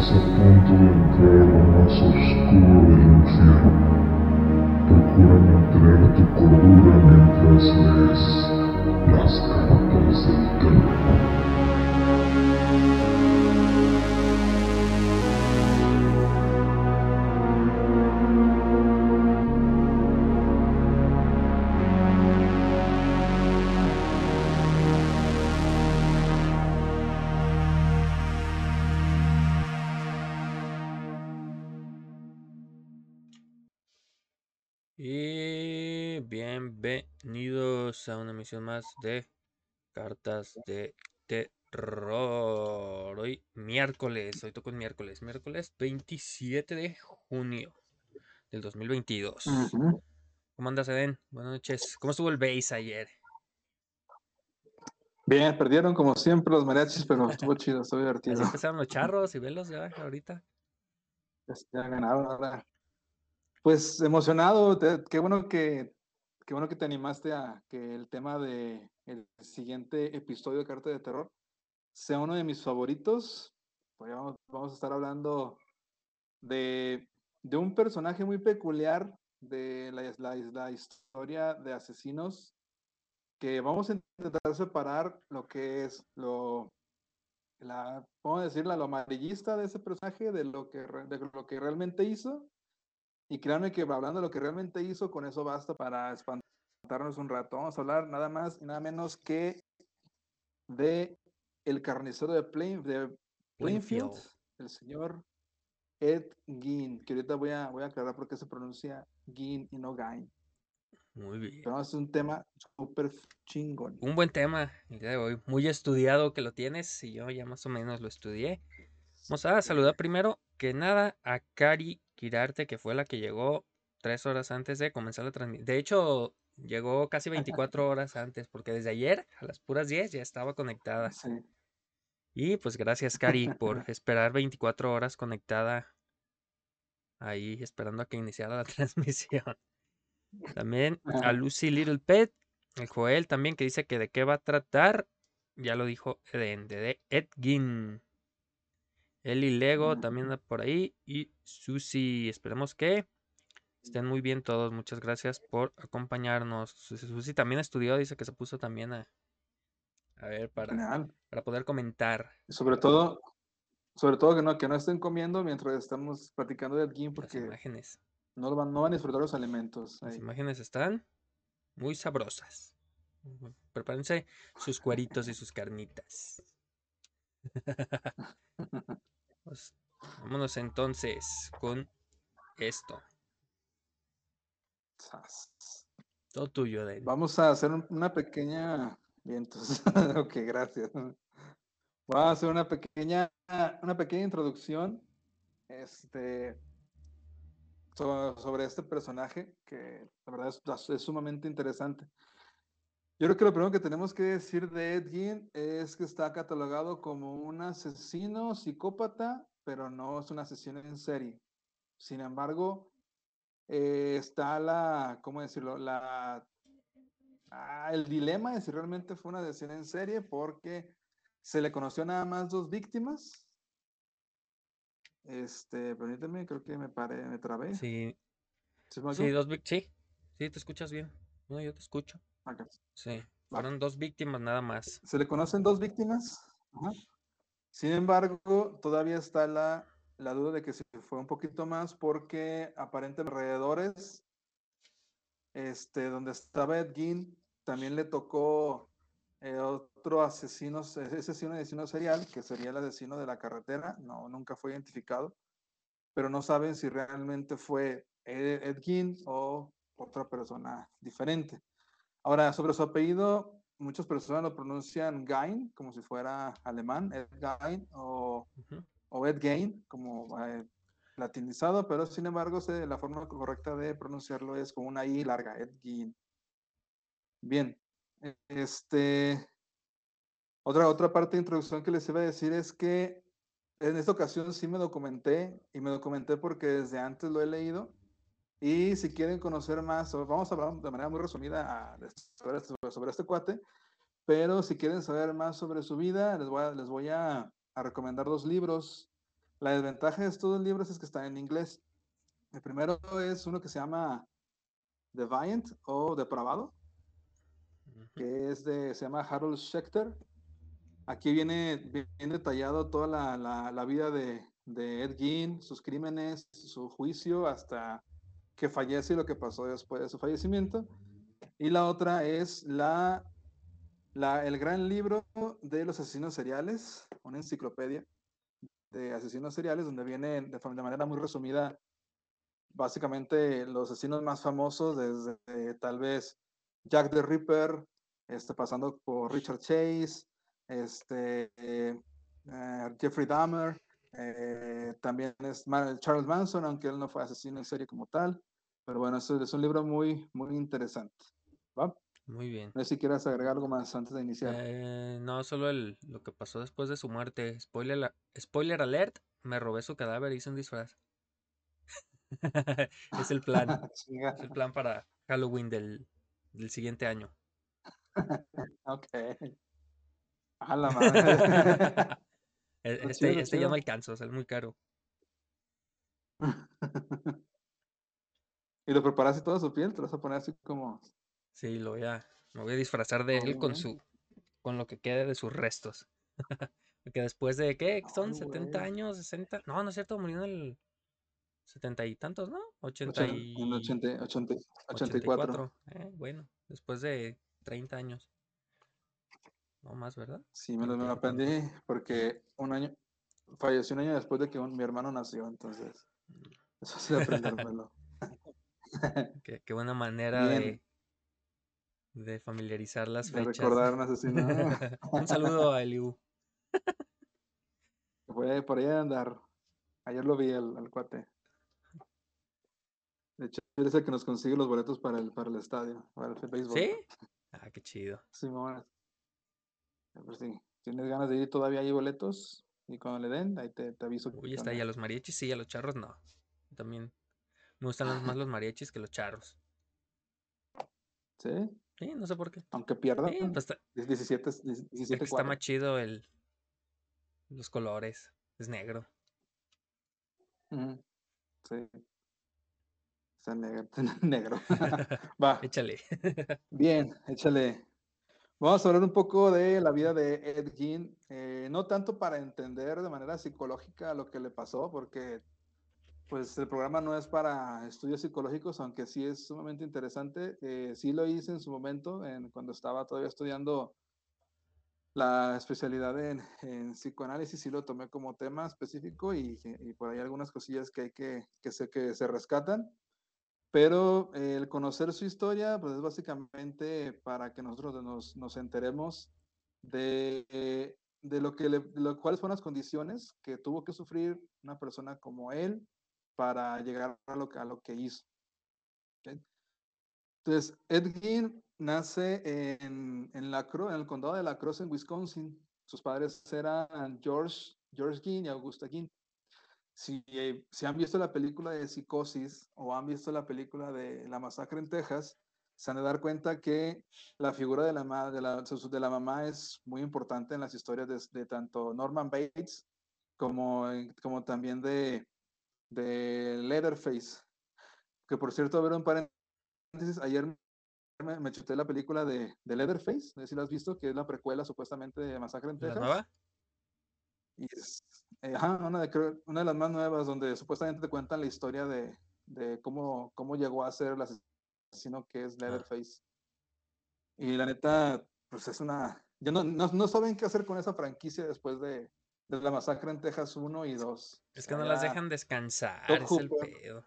Estás a punto de entrar a lo más oscuro del infierno. Procura mantener tu cordura mientras lees las cartas del terror. Emisión más de cartas de terror. Hoy miércoles, hoy toco el miércoles, miércoles 27 de junio del 2022. Ujú. ¿Cómo andas, Eden? Buenas noches. ¿Cómo estuvo el base ayer? Bien, perdieron como siempre los mariachis, pero estuvo chido, estuvo Así divertido. empezaron los charros y velos ya ahorita. Ya ganaron ahora. Pues emocionado, te- qué bueno que qué bueno que te animaste a que el tema de el siguiente episodio de Carta de Terror sea uno de mis favoritos. Pues vamos, vamos a estar hablando de, de un personaje muy peculiar de la, la- la historia de asesinos que vamos a intentar separar lo que es lo la, ¿cómo decirla? Lo amarillista de ese personaje, de lo que, de lo que realmente hizo. Y créanme que hablando de lo que realmente hizo, con eso basta para un rato. Vamos a hablar nada más y nada menos que de el carnicero de, Plain, de Plainfield, el señor Ed Gein, que ahorita voy a, voy a aclarar por qué se pronuncia Gein y no Gain. Muy bien. Pero es un tema súper chingón. Un buen tema el día de hoy. Muy estudiado que lo tienes y yo ya más o menos lo estudié. Vamos a saludar primero que nada a Cari Quirarte, que fue la que llegó tres horas antes de comenzar la transmisión. De hecho, llegó casi 24 horas antes, porque desde ayer a las puras 10 ya estaba conectada. Sí. Y pues gracias, Cari, por esperar 24 horas conectada ahí, esperando a que iniciara la transmisión. También a Ajá. Lucy Little Pet, el Joel también, que dice que de qué va a tratar. Ya lo dijo Eden, de Edgin. Eli Lego también anda por ahí. Y Susi, esperemos que estén muy bien todos. Muchas gracias por acompañarnos. Susi, también estudió, dice que se puso también a, a ver para, Genial. para poder comentar sobre todo, sobre todo que no, que no estén comiendo mientras estamos platicando de Ed Gein, las porque imágenes. no van, no van a disfrutar los alimentos. Las imágenes están muy sabrosas. Prepárense sus cueritos y sus carnitas. Pues, vámonos entonces con esto. Todo tuyo, Den. Vamos a hacer un- una pequeña. Vientos. ok, gracias. Vamos a hacer una pequeña, una pequeña introducción este, so- sobre este personaje que la verdad es, es sumamente interesante. Yo creo que lo primero que tenemos que decir de Ed Gein es que está catalogado como un asesino psicópata, pero no es un asesino en serie. Sin embargo, eh, está la, ¿cómo decirlo? La, ah, el dilema de si realmente fue una asesino en serie porque se le conoció nada más dos víctimas. Este, permíteme, creo que me paré, me trabé. Sí, ¿Sí dos sí, sí, te escuchas bien. No, yo te escucho. Acá. Sí, fueron dos víctimas nada más. Se le conocen dos víctimas. Ajá. Sin embargo, todavía está la, la duda de que si fue un poquito más porque aparentemente alrededores, este, donde estaba Ed Gein, también le tocó eh, otro asesino, ese asesino, asesino serial, que sería el asesino de la carretera, no, nunca fue identificado, pero no saben si realmente fue Ed, Ed Gein o otra persona diferente. Ahora, sobre su apellido, muchas personas lo pronuncian Gain, como si fuera alemán, Ed Gain, o, Ujú. o Ed Gain, como eh, latinizado, pero sin embargo, la forma correcta de pronunciarlo es con una I larga, Ed Gein. Bien, este, otra, otra parte de introducción que les iba a decir es que en esta ocasión sí me documenté, y me documenté porque desde antes lo he leído, y si quieren conocer más, vamos a hablar de manera muy resumida a- sobre, sobre este cuate, pero si quieren saber más sobre su vida, les voy a, les voy a, a recomendar dos libros La desventaja de estos libros es que están en inglés. El primero es uno que se llama Deviant o Depravado, que es de, se llama Harold Schechter. Aquí viene bien detallado toda la, la- la vida de, de Ed Gein, sus crímenes, su juicio, hasta que fallece y lo que pasó después de su fallecimiento. Y la otra es la, la, el gran libro de los asesinos seriales, una enciclopedia de asesinos seriales, donde viene de, de manera muy resumida básicamente los asesinos más famosos, desde tal vez Jack the Ripper, este, pasando por Richard Chase, este, eh, Jeffrey Dahmer, eh, también es Charles Manson, aunque él no fue asesino en serie como tal. Pero bueno, eso es un libro muy, muy interesante. ¿va? Muy bien. No sé si quieres agregar algo más antes de iniciar. Eh, no, solo el, lo que pasó después de su muerte. Spoiler, la- spoiler alert, me robé su cadáver y hice un disfraz. es el plan. Es el plan para Halloween del, del siguiente año. Ok. A la madre. E- Este, chido, este ya no alcanzo, sale muy caro. y lo preparaste toda su piel, te lo vas a poner así como. Sí, lo voy a, me voy a disfrazar de él con su, con lo que quede de sus restos. Porque después de, ¿qué? Son Ay, 70 güey. años, 60. No, no es cierto, murió en el 70 y tantos, ¿no? 80 Ochen- y... En 80, 80, 84. 84. Eh, bueno, después de 30 años. No más, ¿verdad? Sí, me lo, me lo 30 y tantos. aprendí porque un año. Falleció un año después de que un- mi hermano nació, entonces. Eso sí aprendérmelo. Qué, qué buena manera Bien. de, de familiarizar las de fechas. recordar un asesino. Un saludo a Eliu. Fue por ahí a andar. Ayer lo vi al, al cuate. De hecho, él es el que nos consigue los boletos para el, para el estadio, para el béisbol. ¿Sí? Ah, qué chido. Sí, tienes ganas de ir, todavía hay boletos. Y cuando le den, ahí te, te aviso. Uy, está, onda. a los mariachis sí, a los charros no. También me gustan más los mariachis que los charros. Sí, Sí, no sé por qué. aunque pierdan. Sí, pues está, 17, es 17 que está más chido el, los colores. Es negro. Sí. Está negro. negro. Va, Échale. bien, échale. Vamos a hablar un poco de la vida de Ed Gein, eh, no tanto para entender de manera psicológica lo que le pasó, porque pues el programa no es para estudios psicológicos, aunque sí es sumamente interesante. Eh, sí lo hice en su momento, en, cuando estaba todavía estudiando la especialidad en, psicoanálisis, sí lo tomé como tema específico y, por ahí algunas cosillas que hay que, que, se, que se rescatan. Pero el conocer su historia, pues es básicamente para que nosotros nos, nos enteremos de, de lo que le, de lo, cuáles fueron las condiciones que tuvo que sufrir una persona como él para llegar a lo, a lo que hizo. ¿Okay? Entonces, Ed Gein nace en, en, la en el condado de La Crosse, en Wisconsin. Sus padres eran George, George Gein y Augusta Gein. Si, eh, si, han visto la película de Psicosis o han visto la película de La Masacre en Texas, se han de dar cuenta que la figura de la, de la, de la mamá es muy importante en las historias de, de tanto Norman Bates como, como también de, de Leatherface. Que por cierto, a ver un paréntesis, ayer me, me, chuté la película de, de Leatherface, no sé si lo has visto, que es la precuela supuestamente de Masacre en Texas. ¿La nueva? Y es, eh, ajá, una, de, una de las más nuevas, donde supuestamente te cuentan la historia de, de cómo, cómo llegó a ser el asesino que es Leatherface. Ah. Y la neta, pues es una... Ya no, no, no, saben qué hacer con esa franquicia después de, de la masacre en Texas 1 y 2. Es que no las dejan descansar, Top es Hooper. el pedo.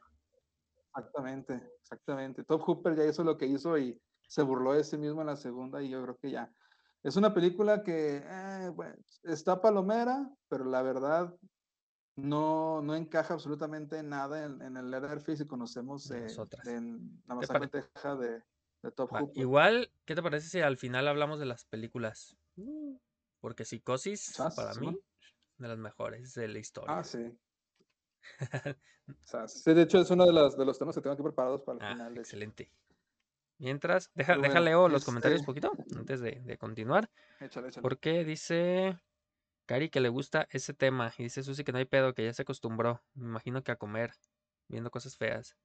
Exactamente, exactamente. Top Hooper ya hizo lo que hizo y se burló de sí mismo en la segunda y yo creo que ya. Es una película que eh, bueno, está palomera, pero la verdad no, no encaja absolutamente en nada en, en el Leatherface y conocemos eh, en la masacre en Texas de, de Top Va, Hooper. Igual, ¿qué te parece si al final hablamos de las películas? Porque Psicosis, para mí, de las mejores de la historia. Ah, sí. o sea, sí, de hecho es uno de los, de los temas que tengo aquí preparados para el ah, final. Excelente. Mientras, deja, bueno, deja leo los este... comentarios un poquito antes de, de continuar. Échale, échale. Porque dice Cari que le gusta ese tema. Y dice Susi que no hay pedo, que ya se acostumbró. Me imagino que a comer, viendo cosas feas.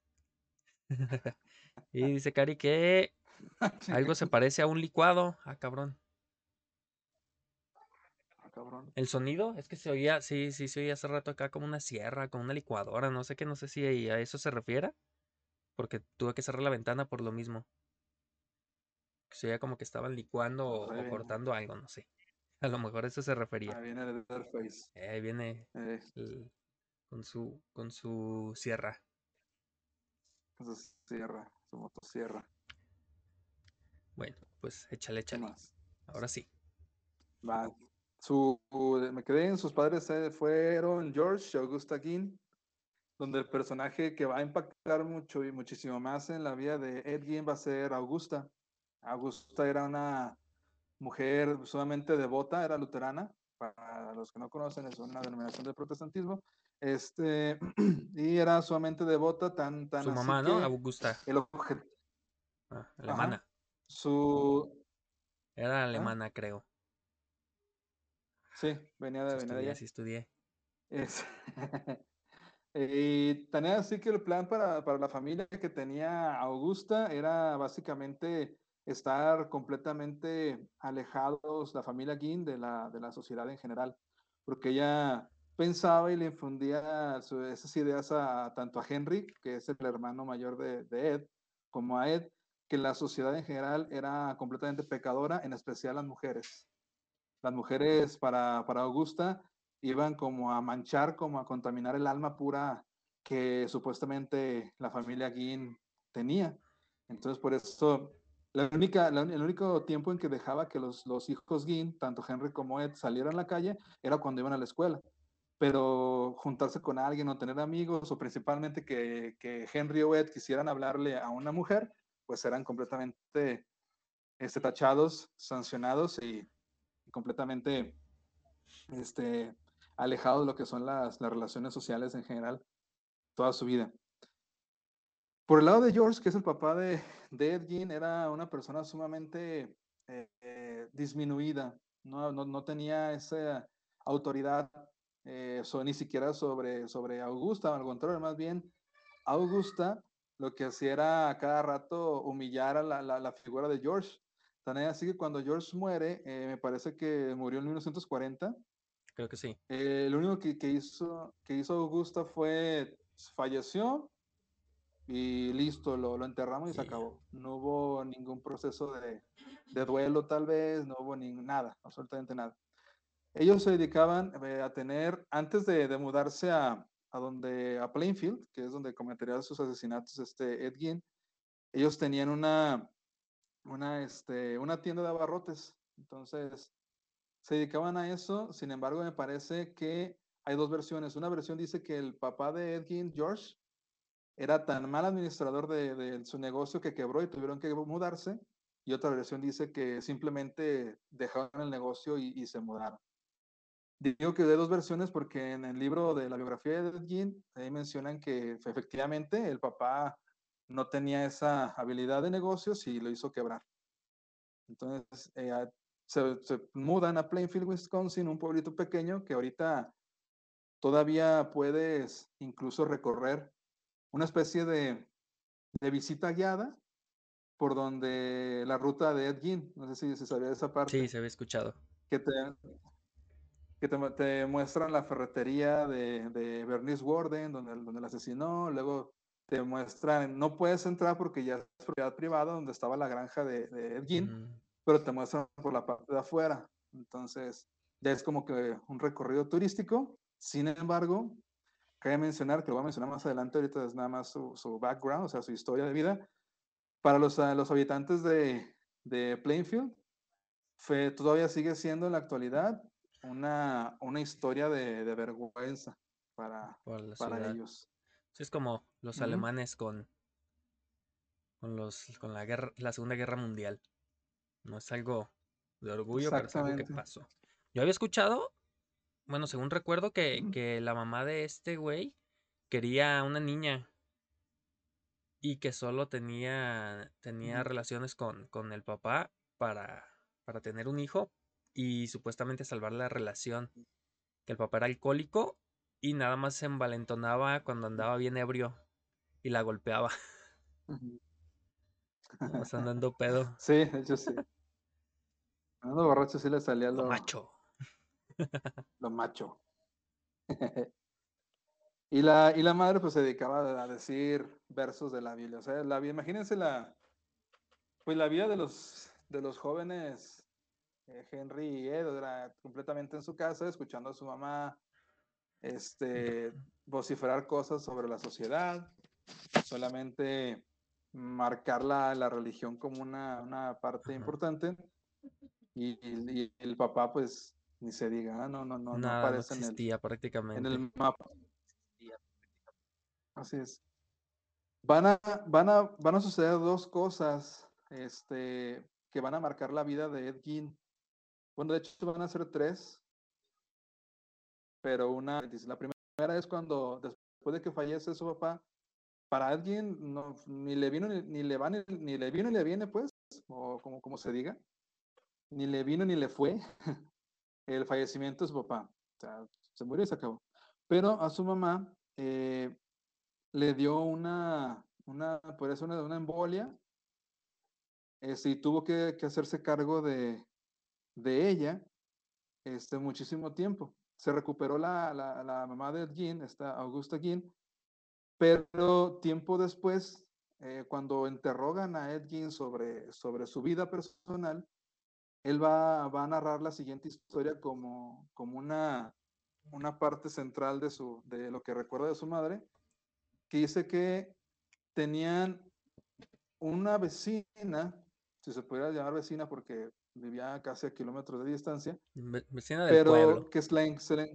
y dice Cari que algo se parece a un licuado. Ah, cabrón. Cabrón. El sonido es que se oía, sí, sí, se oía hace rato acá como una sierra, como una licuadora, no sé qué, no sé si a eso se refiere. Porque tuve que cerrar la ventana por lo mismo. Se oía como que estaban licuando o, Pues o cortando algo, no sé. A lo mejor a eso se refería. Ahí viene el Leatherface. Eh, Ahí viene Eh, el- con su con su sierra. con su sierra, su motosierra. Bueno, pues échale, ¿Qué échale. Ahora sí. Va. Su, me quedé en sus padres eh, fueron George y Augusta Guin, donde el personaje que va a impactar mucho y muchísimo más en la vida de Ed Gein va a ser Augusta. Augusta era una mujer sumamente devota, era luterana. Para los que no conocen, es una denominación del protestantismo. Este, y era sumamente devota, tan, tan Su así mamá, ¿no? Augusta. el obje- Ah, alemana. su, Era alemana, creo. Sí, venía de, Sí venía de estudié, allá. sí estudié. Es- y tenía así que el plan para, para la familia que tenía Augusta era básicamente estar completamente alejados, la familia Guin, de la, de la sociedad en general, porque ella pensaba y le infundía su- esas ideas a tanto a Henry, que es el hermano mayor de, de Ed, como a Ed, que la sociedad en general era completamente pecadora, en especial las mujeres. Las mujeres para, para Augusta iban como a manchar, como a contaminar el alma pura que supuestamente la familia Guin tenía. Entonces, por eso, la única, la- el único tiempo en que dejaba que los, los hijos Guin, tanto Henry como Ed, salieran a la calle era cuando iban a la escuela. Pero juntarse con alguien o tener amigos, o principalmente que, que Henry o Ed quisieran hablarle a una mujer, pues eran completamente este, tachados, sancionados y, completamente este, alejado de lo que son las, las relaciones sociales en general toda su vida. Por el lado de George, que es el papá de, de Ed Gein, era una persona sumamente eh, eh, disminuida, no, no, no tenía esa autoridad eh, so- ni siquiera sobre, sobre Augusta, al contrario, más bien Augusta lo que hacía era a cada rato humillar a la, la, la figura de George. Tan así que cuando George muere, eh, me parece que murió en 1940, Creo que sí. eh, lo único que, que hizo, que hizo Augusta fue falleció y listo, lo, lo enterramos y se acabó. No hubo ningún proceso de, de duelo tal vez, no hubo ni nada, absolutamente nada. Ellos se dedicaban eh, a tener, antes de, de mudarse a, a donde, a Plainfield, que es donde cometería sus asesinatos este Ed Gein, ellos tenían una, una, este, una tienda de abarrotes. Entonces, se dedicaban a eso. Sin embargo, me parece que hay dos versiones. Una versión dice que el papá de Ed Gein, George, era tan mal administrador de, su negocio que quebró y tuvieron que mudarse. Y otra versión dice que simplemente dejaron el negocio y, y se mudaron. Digo que de dos versiones porque en el libro de la biografía de Ed Gein, ahí mencionan que efectivamente el papá no tenía esa habilidad de negocios y lo hizo quebrar. Entonces, eh, se, se mudan a Plainfield, Wisconsin, un pueblito pequeño que ahorita todavía puedes incluso recorrer una especie de, de visita guiada por donde la ruta de Ed Gein, no sé si se sabía de esa parte, Sí, se había escuchado. que te, que te, te muestran la ferretería de, de Bernice Warden, donde, donde la asesinó, luego te muestran, no puedes entrar porque ya es propiedad privada, donde estaba la granja de, de Ed Gein, Ujú. pero te muestran por la parte de afuera. Entonces, ya es como que un recorrido turístico. Sin embargo, cabe mencionar, que lo voy a mencionar más adelante, ahorita es nada más su, su background, o sea, su historia de vida. Para los, los habitantes de, de Plainfield, fue, todavía sigue siendo en la actualidad una, una historia de, de vergüenza para, para ciudad. ellos. Sí, es como los alemanes con, con los con la guerra, la Segunda Guerra Mundial. No es algo de orgullo, pero es algo que pasó. Yo había escuchado, bueno, según recuerdo, que, que la mamá de este güey quería una niña y que solo tenía, tenía relaciones con, con el papá para, para tener un hijo y supuestamente salvar la relación. Que el papá era alcohólico y nada más se envalentonaba cuando andaba bien ebrio y la golpeaba. O sea, andando pedo. Sí, de hecho sí. Andando borracho sí le salía Lo lo, macho. lo macho. Y la, y la madre pues se dedicaba a decir versos de la Biblia. O sea, la, imagínense la, pues la vida de los, de los jóvenes eh, Henry y Ed, era completamente en su casa, escuchando a su mamá este, vociferar cosas sobre la sociedad, solamente marcar la, la religión como una, una parte importante. Y, y- el papá, pues, ni se diga, ¿ah? no, no, no, no Nada, no aparece en el, existía en prácticamente. el mapa. Así es. Van a, van a, van a suceder dos cosas este, que van a marcar la vida de Ed Gein. Bueno, de hecho van a ser tres, pero una, la primera es cuando después de que fallece su papá, para Gein no, ni le vino ni, ni le va ni, ni le vino ni le viene, pues, o como, como se diga, ni le vino ni le fue el fallecimiento de su papá. O sea, se murió y se acabó. Pero a su mamá eh, le dio una, una, por eso una, una embolia, este, y tuvo que, que hacerse cargo de, de ella este, muchísimo tiempo. Se recuperó la, la, la mamá de Gin, esta Augusta Gin, pero tiempo después, eh, cuando interrogan a Ed sobre, sobre su vida personal, él va, va a narrar la siguiente historia como, como una, una parte central de, su, de lo que recuerda de su madre, que dice que tenían una vecina, si se pudiera llamar vecina porque vivía casi a kilómetros de distancia, Ve- Vecina del pero pueblo. que se la, se la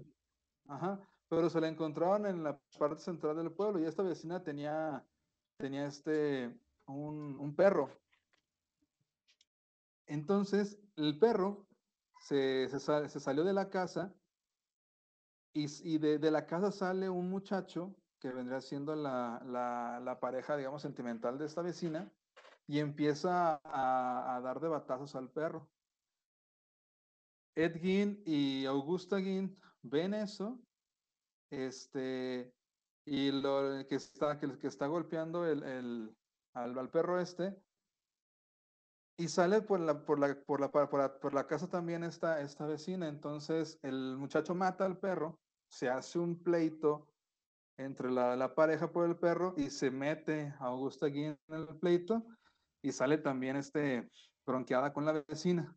ajá, pero se la encontraban en la parte central del pueblo y esta vecina tenía, tenía este, un, un perro. Entonces, el perro se, se sal- se salió de la casa y, y de, de la casa sale un muchacho que vendría siendo la, la- la pareja, digamos, sentimental de esta vecina y empieza a, a dar de batazos al perro. Ed y Augusta Gein ven eso, este, y lo que está, que, está golpeando el, al, perro este, y sale por la, por la, por la, por la, por la casa también esta, esta vecina. Entonces el muchacho mata al perro, se hace un pleito entre la, la pareja por el perro y se mete a Augusta Guin en el pleito y sale también este bronqueada con la vecina.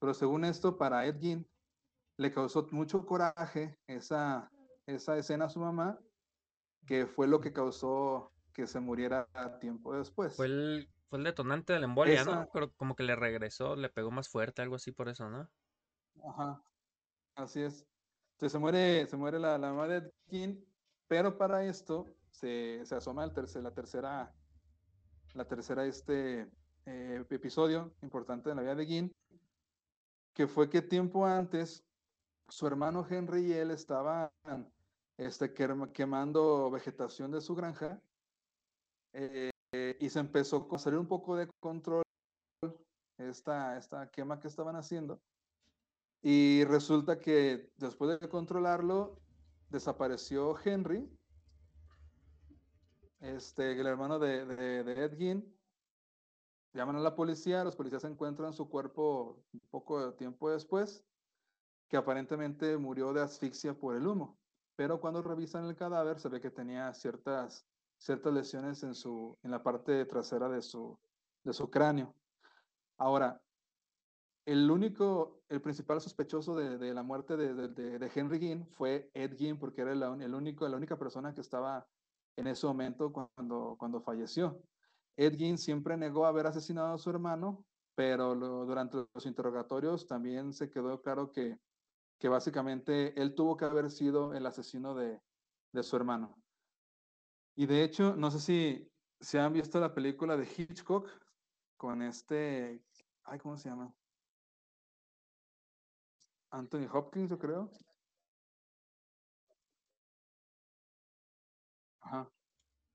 Pero según esto, para Ed Gein le causó mucho coraje esa, esa escena a su mamá, que fue lo que causó que se muriera tiempo después. Fue el, fue el detonante de la embolia, Esa- ¿no? Pero como que le regresó, le pegó más fuerte, algo así por eso, ¿no? Ajá, así es. Entonces se muere, se muere la, la mamá de Ed Gein, pero para esto se, se asoma el tercer, la tercera, la tercera este, eh, episodio importante de la vida de Gein, que fue que tiempo antes su hermano Henry y él estaban este, quemando vegetación de su granja eh, y se empezó a salir un poco de control esta, esta quema que estaban haciendo. Y resulta que después de controlarlo, desapareció Henry, este, el hermano de, de, de. Llaman a la policía, los policías encuentran su cuerpo un poco de tiempo después, que aparentemente murió de asfixia por el humo. Pero cuando revisan el cadáver se ve que tenía ciertas, ciertas lesiones en, su, en la parte trasera de su, de su cráneo. Ahora, el único, el principal sospechoso de, la muerte de, Henry Gein fue Ed Gein, porque era el único, la única persona que estaba en ese momento cuando, cuando falleció. Ed Gein siempre negó haber asesinado a su hermano, pero durante los interrogatorios también se quedó claro que, básicamente él tuvo que haber sido el asesino de, su hermano. Y de hecho, no sé si, si han visto la película de Hitchcock con este, ay, ¿cómo se llama? Anthony Hopkins, yo creo.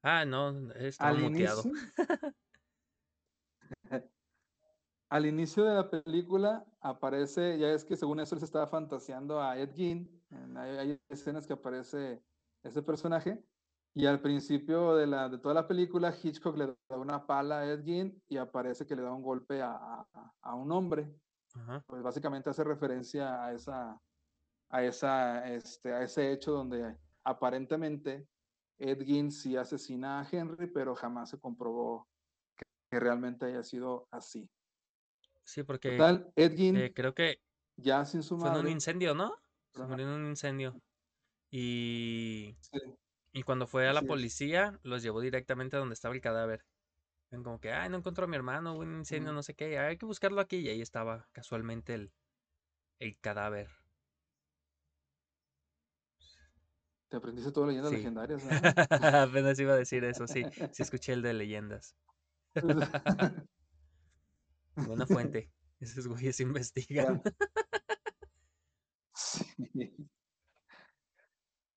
Ah, no, estaba Al muteado. inicio, al inicio de la película aparece, ya es que según eso él se estaba fantaseando a Ed Gein, hay, hay escenas que aparece ese personaje, y al principio de, la, de toda la película Hitchcock le da una pala a Ed Gein y aparece que le da un golpe a, a- a un hombre, Ajá. pues básicamente hace referencia a esa, a esa, este, a ese hecho donde aparentemente Ed Gein sí asesina a Henry, pero jamás se comprobó que, que realmente haya sido así. Sí, porque Total, Ed Gein eh, creo que ya sin su fue en un madre. incendio, ¿no? Se murió en un incendio. Y, sí, y cuando fue a la policía, los llevó directamente a donde estaba el cadáver. Como que, ay, no encontró a mi hermano, hubo un incendio, no sé qué, hay que buscarlo aquí. Y ahí estaba casualmente el, el cadáver. Te aprendiste todas leyendas Sí. legendarias, ¿verdad? Apenas iba a decir eso, sí. Sí escuché el de leyendas. Buena fuente. Esos güeyes investigan. Sí.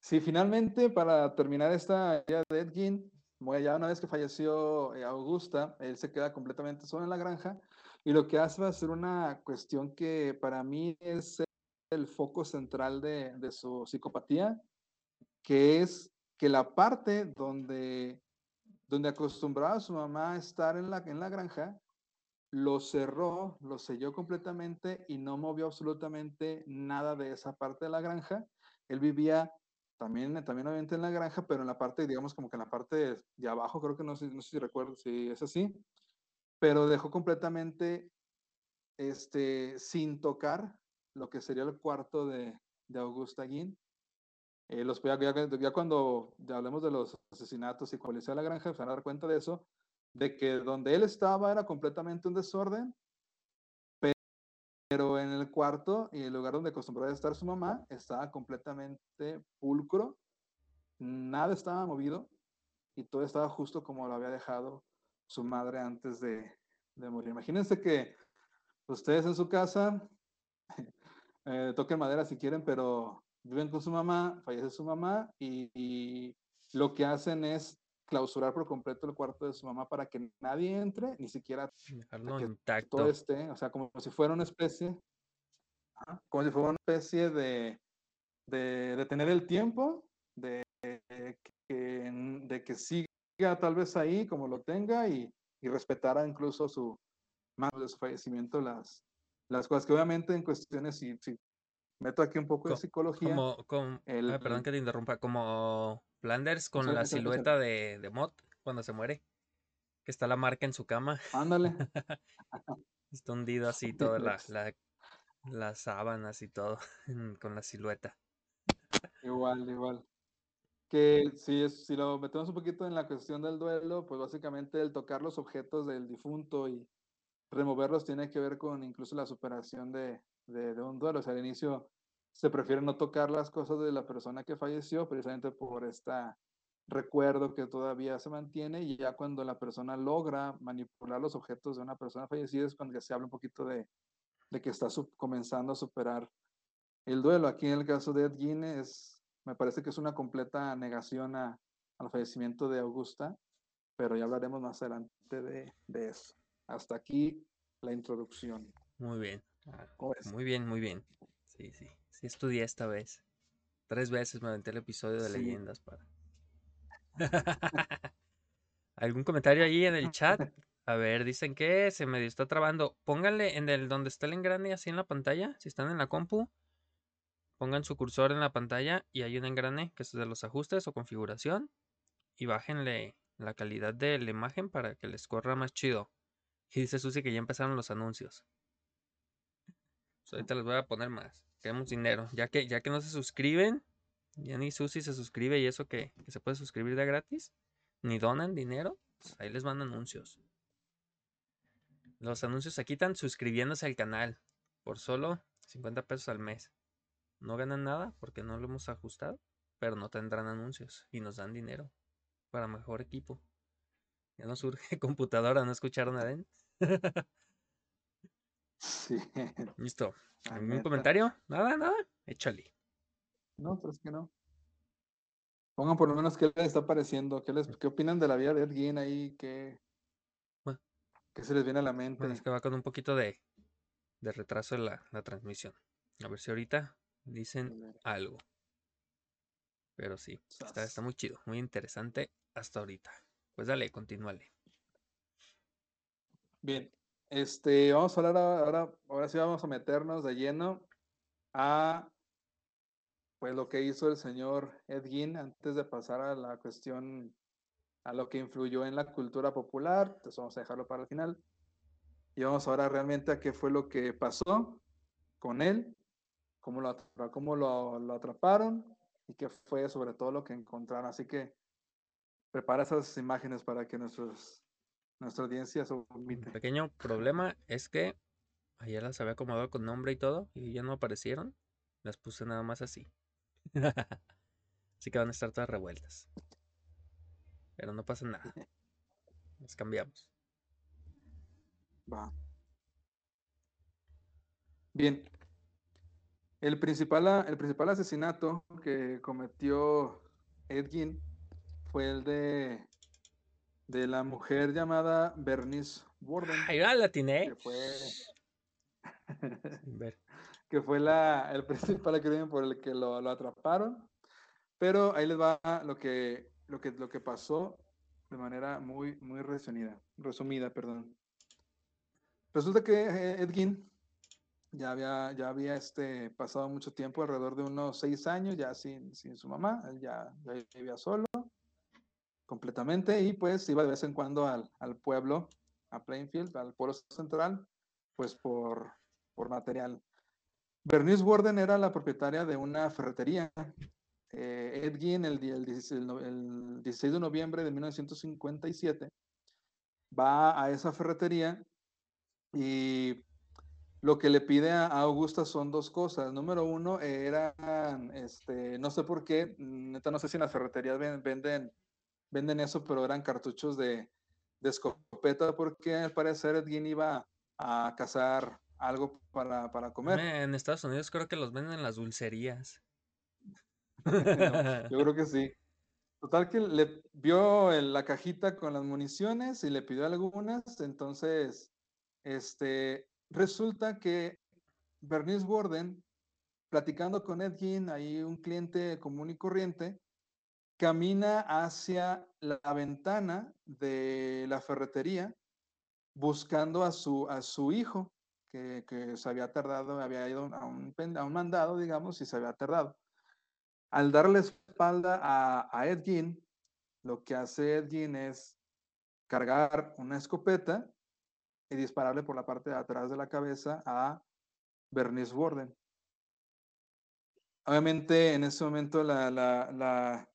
Sí, finalmente, para terminar esta idea de Ed Gein, bueno, ya una vez que falleció eh, Augusta, él se queda completamente solo en la granja y lo que hace va a ser una cuestión que para mí es el foco central de, de su psicopatía, que es que la parte donde, donde acostumbraba su mamá a estar en la, en la granja, lo cerró, lo selló completamente y no movió absolutamente nada de esa parte de la granja. Él vivía también, también obviamente en la granja, pero en la parte, digamos, como que en la parte de, de abajo, creo que no sé, no sé si recuerdo si es así, pero dejó completamente este, sin tocar lo que sería el cuarto de, de Augusta Guin. Eh, los, ya, ya- cuando hablemos de los asesinatos y policía de la granja, se van a dar cuenta de eso, de que donde él estaba era completamente un desorden, pe- pero en el cuarto y el lugar donde acostumbraba estar su mamá estaba completamente pulcro, nada estaba movido y todo estaba justo como lo había dejado su madre antes de, de morir. Imagínense que ustedes en su casa, eh, toquen madera si quieren, pero viven con su mamá, fallece su mamá y, y lo que hacen es clausurar por completo el cuarto de su mamá para que nadie entre, ni siquiera que intacto. todo esté, o sea, como si fuera una especie, como si fuera una especie de, de, de tener el tiempo, de, de que, de que siga tal vez ahí como lo tenga y, y respetara incluso su mano de su fallecimiento las, las cosas que obviamente en cuestiones, si, si meto aquí un poco de Co- psicología, Como, como, el- ay, perdón que te interrumpa, como Flanders con la silueta de, de Mott cuando se muere, que está la marca en su cama, ándale, está hundido así toda la, la, las sábanas y todo con la silueta. Igual, igual. Que si, es, si lo metemos un poquito en la cuestión del duelo, pues básicamente el tocar los objetos del difunto y removerlos tiene que ver con incluso la superación de, de, un duelo. O sea, al inicio se prefiere no tocar las cosas de la persona que falleció, precisamente por este recuerdo que todavía se mantiene, y ya cuando la persona logra manipular los objetos de una persona fallecida es cuando se habla un poquito de, de que está comenzando a superar el duelo. Aquí en el caso de Ed Gein me parece que es una completa negación al fallecimiento de Augusta, pero ya hablaremos más adelante de, de eso. Hasta aquí la introducción. Muy bien, ah, muy bien, muy bien. Sí, sí, sí estudié esta vez. Tres veces me aventé el episodio de Sí. leyendas para. ¿Algún comentario ahí en el chat? A ver, dicen que se medio está trabando. Pónganle en el donde está el engrane así en la pantalla, si están en la compu, pongan su cursor en la pantalla y hay un engrane que es de los ajustes o configuración y bájenle la calidad de la imagen para que les corra más chido. Y dice Susi que ya empezaron los anuncios. Pues ahorita les voy a poner más. Queremos dinero. Ya que, ya que no se suscriben, ya ni Susi se suscribe y eso que, que se puede suscribir de gratis, ni donan dinero, pues ahí les van anuncios. Los anuncios se quitan suscribiéndose al canal por solo 50 pesos al mes. No ganan nada porque no lo hemos ajustado, pero no tendrán anuncios y nos dan dinero para mejor equipo. Ya no surge computadora, ¿no escucharon a Den? Sí. Listo. ¿Algún comentario? Nada, nada. Échale. No, pero es que no. Pongan por lo menos qué les está pareciendo, qué, les, qué opinan de la vida de Gein ahí, qué, Bueno. qué se les viene a la mente. Bueno, es que va con un poquito de, de retraso en la, la transmisión. A ver si ahorita dicen algo. Pero sí, está, está muy chido, muy interesante hasta ahorita. Pues dale, continúale. Bien, este, vamos a hablar ahora, ahora sí vamos a meternos de lleno a pues lo que hizo el señor Edgin antes de pasar a la cuestión a lo que influyó en la cultura popular, entonces vamos a dejarlo para el final. Y vamos ahora realmente a qué fue lo que pasó con él, cómo lo, cómo lo, lo atraparon y qué fue sobre todo lo que encontraron. Así que prepara esas imágenes para que nuestros, nuestra audiencia se omite. pequeño problema es que ayer las había acomodado con nombre y todo y ya no aparecieron. Las puse nada más así. así que van a estar todas revueltas. Pero no pasa nada. Las cambiamos. Va. Bien. El principal, el principal asesinato que cometió Edgin fue el de, de la mujer llamada Bernice Warden. Ay, la tiene. Que fue, que fue la, el principal crimen por el que lo, lo, atraparon. Pero ahí les va lo que, lo que, lo que pasó de manera muy, muy resumida, resumida, perdón. Resulta que eh, Edgin ya había, ya había este, pasado mucho tiempo, alrededor de unos seis años, ya sin, sin su mamá, él ya, ya vivía solo completamente y pues iba de vez en cuando al, pueblo, a Plainfield, al pueblo central, pues por, por material. Bernice Warden era la propietaria de una ferretería. Eh, el, el, el 16 de noviembre de 1957 va a esa ferretería y lo que le pide a Augusta son dos cosas. Número uno, era, este, no sé por qué, neta, no sé si en las ferreterías venden venden eso, pero eran cartuchos de, de escopeta porque al parecer Edwin iba a cazar algo para, para comer. En Estados Unidos creo que los venden en las dulcerías. yo creo que sí. Total que le vio la cajita con las municiones y le pidió algunas, entonces, este, resulta que Bernice Warden, platicando con Ed ahí un cliente común y corriente, camina hacia la ventana de la ferretería buscando a su, a su hijo, que, que se había tardado, había ido a un, a un, mandado, digamos, y se había tardado. Al darle espalda a, a Ed lo que hace Ed es cargar una escopeta y dispararle por la parte de atrás de la cabeza a Bernice Warden. Obviamente en ese momento la, la, la,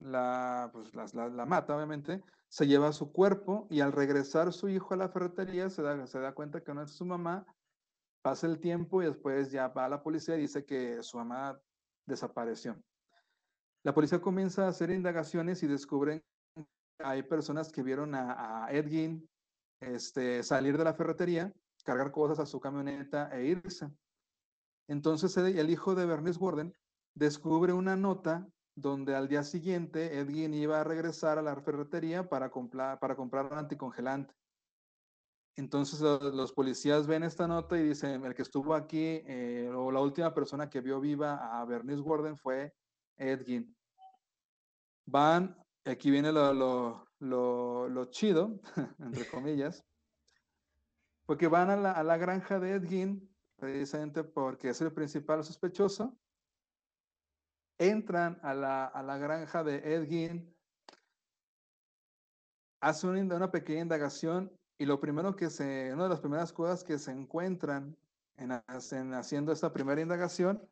la, pues, la, la, mata, obviamente, se lleva su cuerpo y al regresar su hijo a la ferretería se da, se da cuenta que no es su mamá, pasa el tiempo y después ya va a la policía y dice que su mamá desapareció. La policía comienza a hacer indagaciones y descubren que hay personas que vieron a, a este, salir de la ferretería, cargar cosas a su camioneta e irse. Entonces el hijo de Bernice Warden descubre una nota donde al día siguiente Edwin iba a regresar a la ferretería para comprar, para comprar un anticongelante. Entonces los, policías ven esta nota y dicen, el que estuvo aquí, eh, o la última persona que vio viva a Bernice Warden fue Edwin. Van, aquí viene lo, chido, entre comillas, porque van a la, granja de Edwin, precisamente porque es el principal sospechoso, entran a la, a la granja de Ed hacen una, una, pequeña indagación y lo primero que se, una de las primeras cosas que se encuentran en, en haciendo esta primera indagación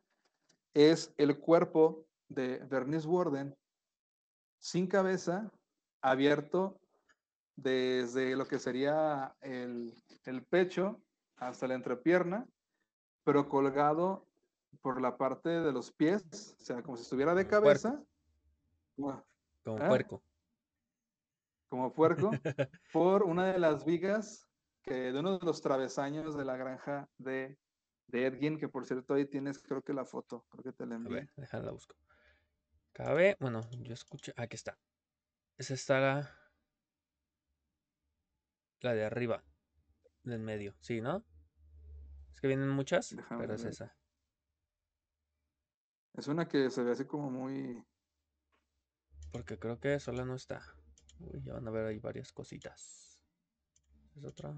es el cuerpo de Bernice Warden sin cabeza, abierto desde lo que sería el, el pecho hasta la entrepierna, pero colgado por la parte de los pies, o sea, como si estuviera de cabeza. Como ¿eh? puerco. Como puerco, por una de las vigas que de uno de los travesaños de la granja de, de Edgin, que por cierto ahí tienes, creo que la foto, creo que te la envié. A ver, busco. Cabe, bueno, yo escucho, aquí está. Esa está la, la de arriba, del medio, ¿sí, no? Es que vienen muchas, Déjame pero es esa. Es una que se ve así como muy. Porque creo que sola no está. Uy, ya van a ver ahí varias cositas. Es otra.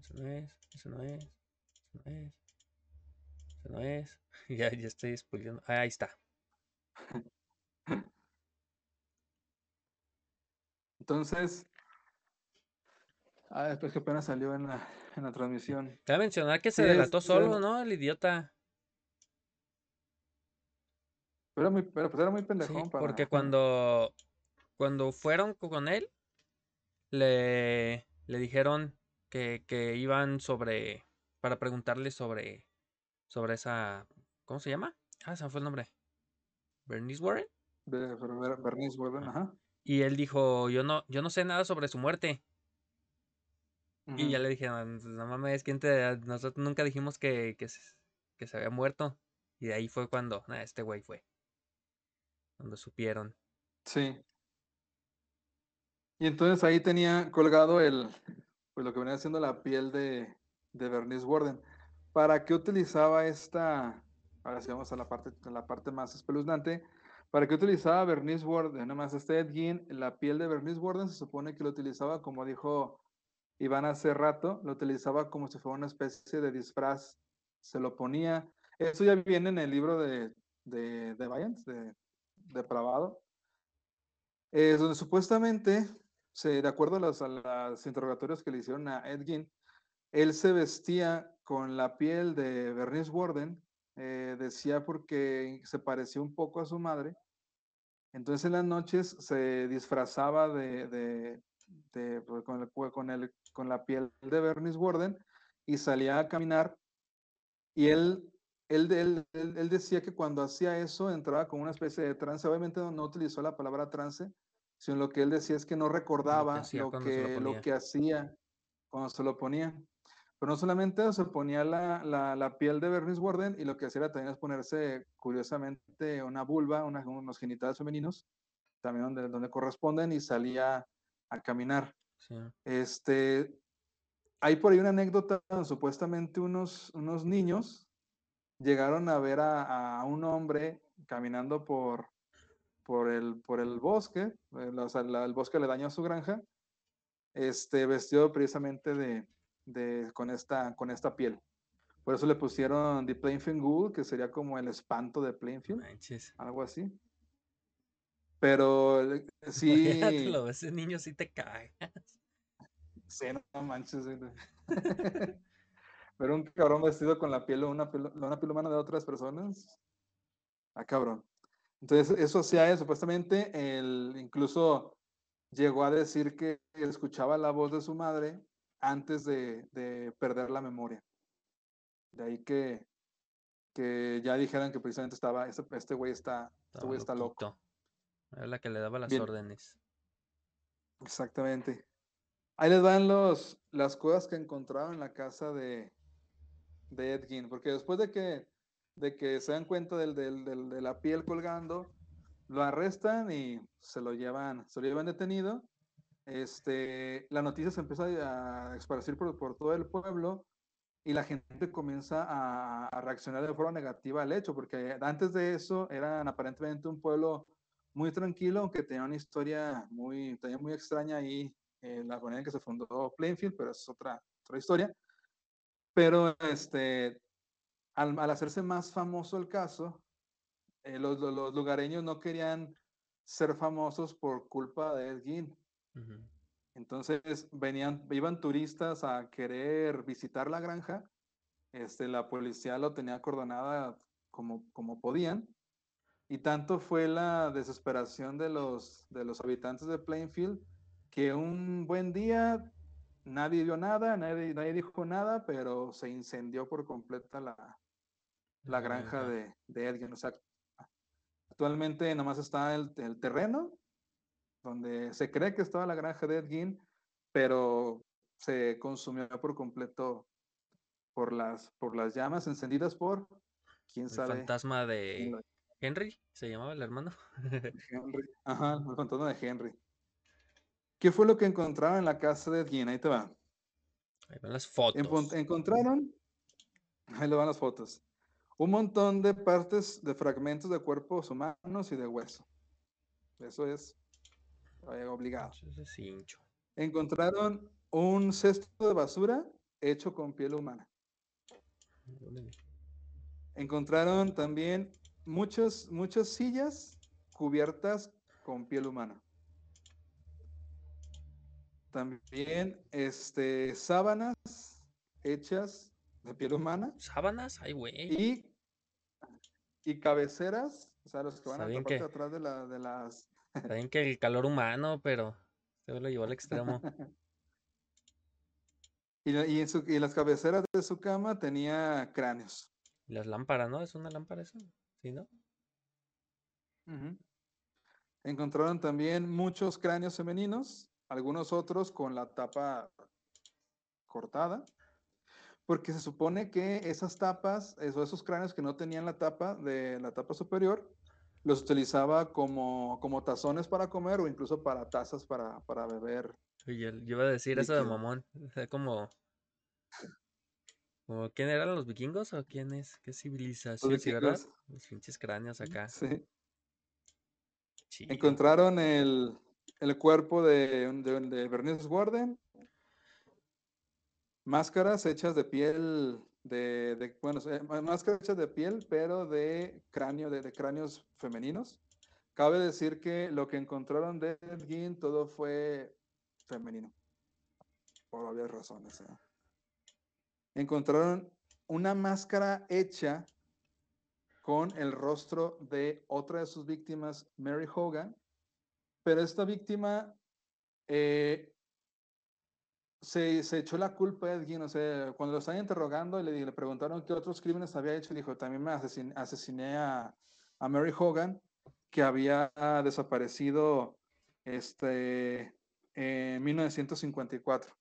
Eso no es, eso no es, eso no es. Eso no es. Ya, ya estoy spoileando. Ah, ahí está. Entonces. Ah, después que apenas salió en la, en la transmisión. Cabe mencionar que se Sí, delató es- solo, ¿no? El idiota. Pero, era muy, pero pues era muy Sí, pendejón para. porque cuando, cuando fueron co- con él, le, le dijeron que, que iban sobre, para preguntarle sobre, sobre esa, ¿cómo se llama? Ah, se me fue el nombre. Bernice Warren. De Bernice Warden, Ah. ajá. Y él dijo, yo no, yo no sé nada sobre su muerte. Y ya le dijeron, no mames, ¿quién te, nosotros nunca dijimos que, que, se, que se había muerto. Y de ahí fue cuando, "Nah, este güey fue. Cuando supieron. Sí. Y entonces ahí tenía colgado el, pues lo que venía siendo la piel de, de Bernice Warden. ¿Para qué utilizaba esta? Ahora sí vamos a la parte, a la parte más espeluznante. ¿Para qué utilizaba Bernice Warden? Nada más este Ed Gein, la piel de Bernice Warden se supone que lo utilizaba, como dijo Iván hace rato, lo utilizaba como si fuera una especie de disfraz. Se lo ponía. Eso ya viene en el libro de, de, de Valiant, de Depravado. Eh, donde supuestamente, se, de acuerdo a los, a los interrogatorios que le hicieron a Ed Gein, él se vestía con la piel de Bernice Warden, eh, decía porque se parecía un poco a su madre. Entonces en las noches se disfrazaba de- de, pues, con, el- con, el- con la piel de Bernice Warden y salía a caminar. Y él, él, él, él- él decía que cuando hacía eso entraba como una especie de trance. Obviamente no, no utilizó la palabra trance, sino lo que él decía es que no recordaba lo que, lo que hacía cuando se lo ponía. Pero no solamente se ponía la, la, la piel de Bernice Warden y lo que hacía era también es ponerse, curiosamente, una vulva, una- unos genitales femeninos, también donde, donde corresponden, y salía a caminar. Sí. Este, hay por ahí una anécdota, supuestamente unos, unos niños llegaron a ver a, a un hombre caminando por, por, el, por el bosque, el, o sea, la- el bosque le dañó a su granja, este, vestido precisamente de, de, con, esta, con esta piel. Por eso le pusieron The Plainfield Ghoul, que sería como el espanto de Plainfield, Manches. algo así. Pero eh, sí, Imagínatelo, ese niño sí te cae. Sí, no manches. Pero un cabrón vestido con la piel o una piel, una piel humana de otras personas. Ah, cabrón. Entonces, eso hacía supuestamente, él incluso llegó a decir que escuchaba la voz de su madre antes de, de perder la memoria. De ahí que, que ya dijeran que precisamente estaba, este, este güey está, este güey está loco. Era la que le daba las Bien. órdenes. Exactamente. Ahí les van los, las cosas que encontraron en la casa de, de Ed Gein, porque después de que, de que se dan cuenta del, del- del- de la piel colgando, lo arrestan y se lo llevan, se lo llevan detenido. Este, la noticia se empieza a esparcir por, por todo el pueblo y la gente comienza a, a reaccionar de forma negativa al hecho, porque antes de eso eran aparentemente un pueblo muy tranquilo, aunque tenía una historia muy, tenía muy extraña ahí, eh, la manera en que se fundó Plainfield, pero es otra, otra historia. Pero este, al, al hacerse más famoso el caso, eh, los, los- los lugareños no querían ser famosos por culpa de Ed Gein. Entonces venían, iban turistas a querer visitar la granja. Este, la policía lo tenía acordonada como, como podían. Y tanto fue la desesperación de los, de los habitantes de Plainfield que un buen día nadie vio nada, nadie, nadie dijo nada, pero se incendió por completa la, la granja de, de Edgar. O sea, actualmente nomás está el, el terreno donde se cree que estaba la granja de Ed Gein, pero se consumió por completo por las, por las llamas encendidas por quién El sabe. fantasma de Henry, se llamaba el hermano. Henry. Ajá, el fantasma de Henry. ¿Qué fue lo que encontraron en la casa de Gein? Ahí te va. Ahí van las fotos. Encontraron Ahí le van las fotos. Un montón de partes, de fragmentos de cuerpos humanos y de hueso. Eso es eh, obligado. Eso es hincho. Encontraron un cesto de basura hecho con piel humana. Encontraron también muchas, muchas sillas cubiertas con piel humana. También este, sábanas hechas de piel humana ¿Sábanas? Ay, güey. y, y cabeceras, o sea, los que van Está a la parte que- atrás de, la, de las... Está bien que el calor humano, pero se lo llevó al extremo. Y, y en su- y las cabeceras de su cama tenía cráneos. Y las lámparas, ¿no? ¿Es una lámpara eso? ¿Sí, no? Encontraron también muchos cráneos femeninos, algunos otros con la tapa cortada, porque se supone que esas tapas, eso- esos cráneos que no tenían la tapa de la tapa superior, los utilizaba como, como tazones para comer o incluso para tazas para, para beber. Oye, yo iba a decir eso de mamón. O sea, como... como ¿Quién eran los vikingos o quién es? ¿Qué civilización? Sí, ¿verdad? Los pinches cráneos acá. Sí. Chido. Encontraron el, el cuerpo de, de, Bernice Warden, máscaras hechas de piel, de, bueno, má- máscaras de piel, pero de cráneo, de, cráneos femeninos. Cabe decir que lo que encontraron de Ed todo fue femenino, por obvias razones. ¿eh? Encontraron una máscara hecha con el rostro de otra de sus víctimas, Mary Hogan, pero esta víctima eh, se, se echó la culpa a Gein, o sea, cuando lo estaban interrogando y le, preguntaron qué otros crímenes había hecho, dijo, también me asesin- asesiné a, a Mary Hogan, que había desaparecido este, en 1954,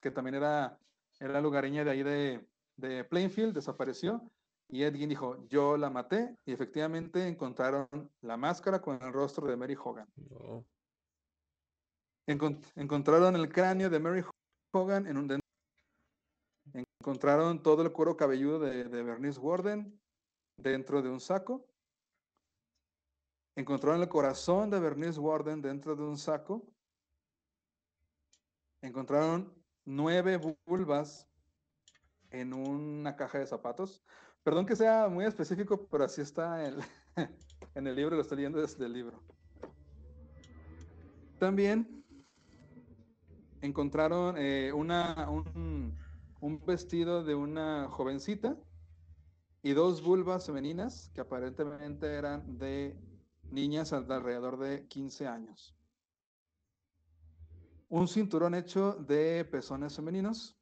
que también era, era lugareña de ahí de, de Plainfield, desapareció. Y Gein dijo, yo la maté y efectivamente encontraron la máscara con el rostro de Mary Hogan. No. Encontraron el cráneo de Mary Hogan en un encontraron todo el cuero cabelludo de, de Bernice Warden dentro de un saco. Encontraron el corazón de Bernice Warden dentro de un saco. Encontraron nueve vulvas en una caja de zapatos. Perdón que sea muy específico, pero así está el- en el libro, lo estoy leyendo desde el libro. También encontraron eh, una, un, un vestido de una jovencita y dos vulvas femeninas que aparentemente eran de niñas de alrededor de 15 años. Un cinturón hecho de pezones femeninos,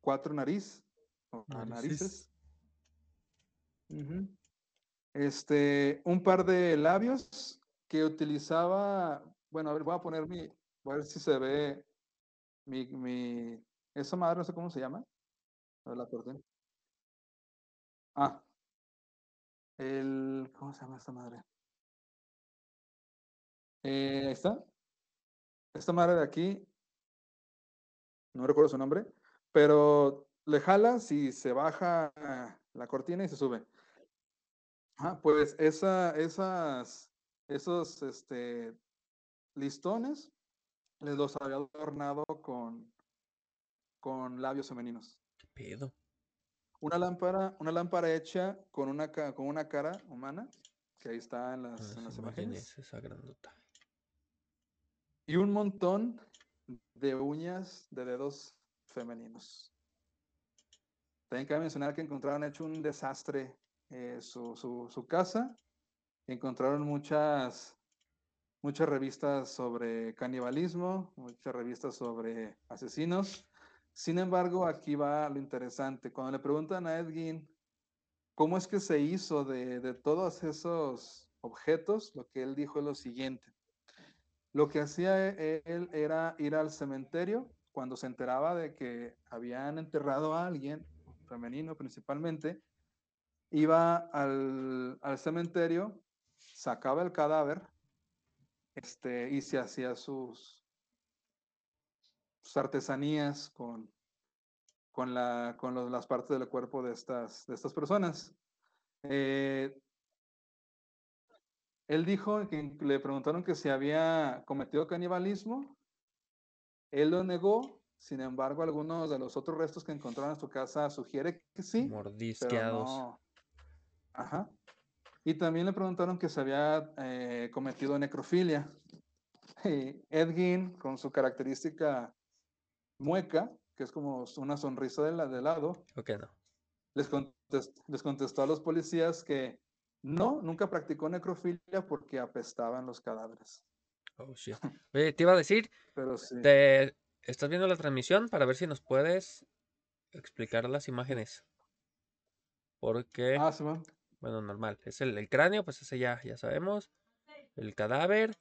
cuatro nariz, o Narices. Este, un par de labios que utilizaba, bueno, a ver, voy a poner mi, voy a ver si se ve mi, mi, esa madre, no sé cómo se llama. A ver, la corté. Ah, el, ¿cómo se llama esta madre? Eh, ahí está. Esta madre de aquí, no recuerdo su nombre, pero le jalas y se baja la cortina y se sube. Ah, pues esa, esas, esos este, listones les los había adornado con, con labios femeninos. ¿Qué pedo? Una lámpara, una lámpara hecha con una, con una cara humana, que ahí está en A las, en las imágenes. imágenes, esa grandota. Y un montón de uñas de dedos femeninos. También cabe mencionar que encontraron hecho un desastre eh, su, su- casa. Encontraron muchas, muchas revistas sobre canibalismo, muchas revistas sobre asesinos. Sin embargo, aquí va lo interesante. Cuando le preguntan a Ed Gein cómo es que se hizo de, de todos esos objetos, lo que él dijo es lo siguiente. Lo que hacía e- él era ir al cementerio cuando se enteraba de que habían enterrado a alguien, femenino principalmente, iba al, al cementerio, sacaba el cadáver este, y se hacía sus, sus artesanías con, con, la, con los- las partes del cuerpo de estas, de estas personas. Eh, él dijo que le preguntaron que si había cometido canibalismo. Él lo negó. Sin embargo, algunos de los otros restos que encontraron en su casa sugiere que sí. pero Mordisqueados. no. Ajá. Y también le preguntaron que se había eh, cometido necrofilia. Y Ed Gein, con su característica mueca, que es como una sonrisa de, la, de lado, Ok, no. les, contes- les contestó a los policías que no, nunca practicó necrofilia porque apestaban los cadáveres. Oh, shit. Oye, te iba a decir, Pero sí. te... ¿estás viendo la transmisión para ver si nos puedes explicar las imágenes? Porque, Ah, sí, va. Bueno, normal. Es el, el cráneo, pues ese ya, ya sabemos. El cadáver.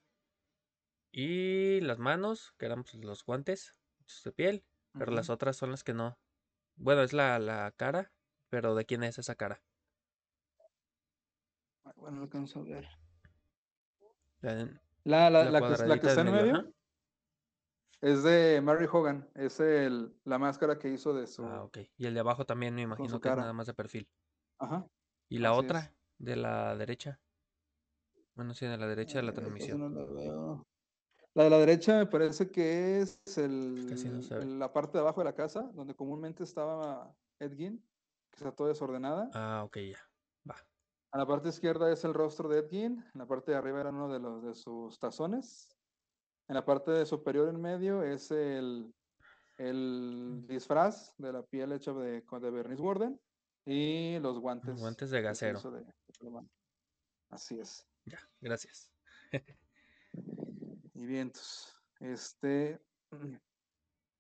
Y las manos, que eran pues, los guantes hechos de piel. Pero las otras son las que no. Bueno, es la, la cara. Pero ¿de quién es esa cara? Bueno, no alcanzo a ver. La- La, la, que, la que está en medio, medio es de Mary Hogan. Es el, la máscara que hizo de su. Ah, ok. Y el de abajo también me imagino que es cara. nada más de perfil. Ajá. ¿Y la Así es. otra? De la derecha. Bueno, sí, de la derecha de la Eh, transmisión. no la veo. La de la derecha me parece que es el, no la parte de abajo de la casa, donde comúnmente estaba Ed Gein, que está toda desordenada. Ah, ok, ya. Va. A la parte izquierda es el rostro de Ed Gein, en la parte de arriba era uno de los de sus tazones. En la parte superior en medio es el, el disfraz de la piel hecha de, de Bernice Warden y los guantes. guantes de gasero. de- de. Así es. Ya, gracias. Y vientos. Este.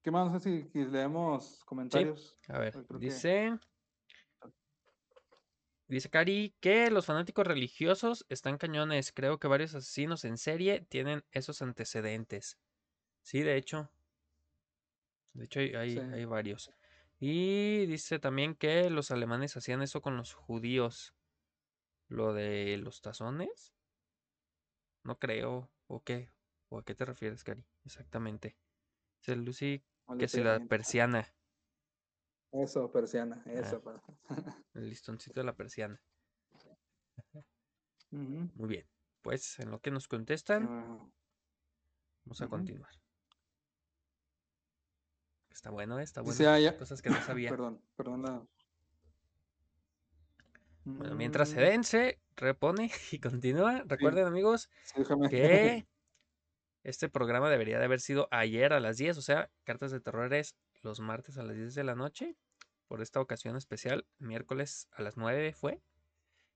¿Qué más? No sé si, si leemos comentarios. A ver, creo que- dice. Dice Cari que los fanáticos religiosos están cañones. Creo que varios asesinos en serie tienen esos antecedentes. Sí, de hecho. De hecho, hay, hay, Sí. hay varios. Y dice también que los alemanes hacían eso con los judíos. Lo de los tazones. No creo. ¿O qué? ¿O a qué te refieres, Cari? Exactamente. Dice Lucy que si la persiana. Eso, persiana. Ah. Eso. pa- El listoncito de la persiana. Muy bien. Pues en lo que nos contestan, vamos a continuar. Está bueno, eh, está bueno. Dice, ah, ya- Cosas que no sabía. Perdón, perdón. la- Bueno, mientras se Mm, vence, repone y continúa. Recuerden, amigos, sí, que este programa debería de haber sido ayer a las 10, o sea, Cartas de Terror es los martes a las 10 de la noche. Por esta ocasión especial, miércoles a las 9 fue.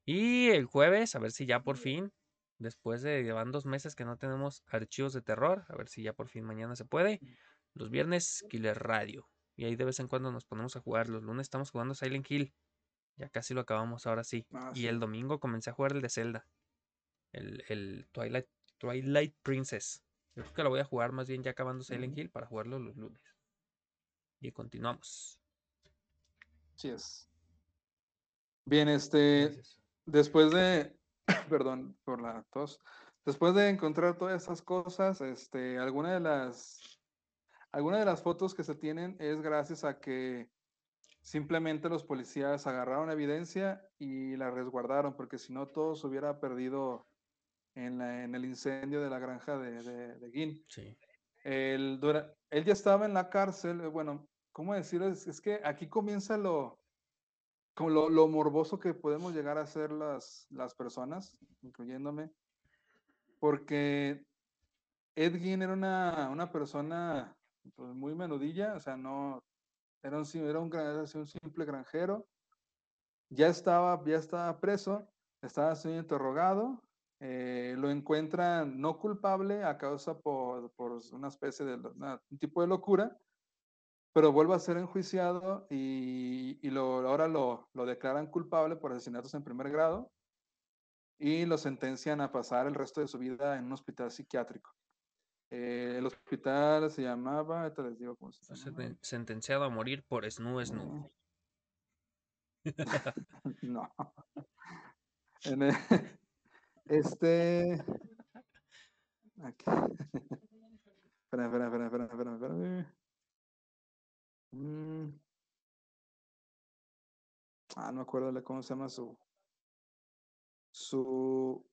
Y el jueves, a ver si ya por fin, después de llevan dos meses que no tenemos archivos de terror, a ver si ya por fin mañana se puede. Los viernes, Killer Radio. Y ahí de vez en cuando nos ponemos a jugar. Los lunes estamos jugando Silent Hill. Ya casi lo acabamos, ahora sí. Ah, y el domingo comencé a jugar el de Zelda. El, el Twilight, Twilight Princess. Yo creo que lo voy a jugar más bien ya acabando Silent. Hill para jugarlo los lunes. Y continuamos. Sí es. Bien, este, Gracias. después de, perdón por la tos, después de encontrar todas esas cosas, este, alguna de las, alguna de las fotos que se tienen es gracias a que simplemente los policías agarraron evidencia y la resguardaron, porque si no todo se hubiera perdido en, la- en el incendio de la granja de, de, de Guin. Sí. Él, él ya estaba en la cárcel, bueno, ¿cómo decirlo? Es, es que aquí comienza lo, como lo, lo morboso que podemos llegar a ser las, las personas, incluyéndome, porque Ed Gein era una, una persona pues, muy menudilla, o sea, no, era un, era un, era un simple granjero, ya estaba, ya estaba preso, estaba siendo interrogado, eh, lo encuentran no culpable a causa por, por una especie de una- un tipo de locura, pero vuelve a ser enjuiciado y, y lo, ahora lo, lo declaran culpable por asesinatos en primer grado y lo sentencian a pasar el resto de su vida en un hospital psiquiátrico. Eh, el hospital se llamaba, ahorita les digo cómo se senten- sentenciado a morir por Snu Snu. Eh, no. En el- este. Aquí. Espera, espera, espera, espera, espera, espera. Mm. Ah, no me acuerdo cómo se llama su. Su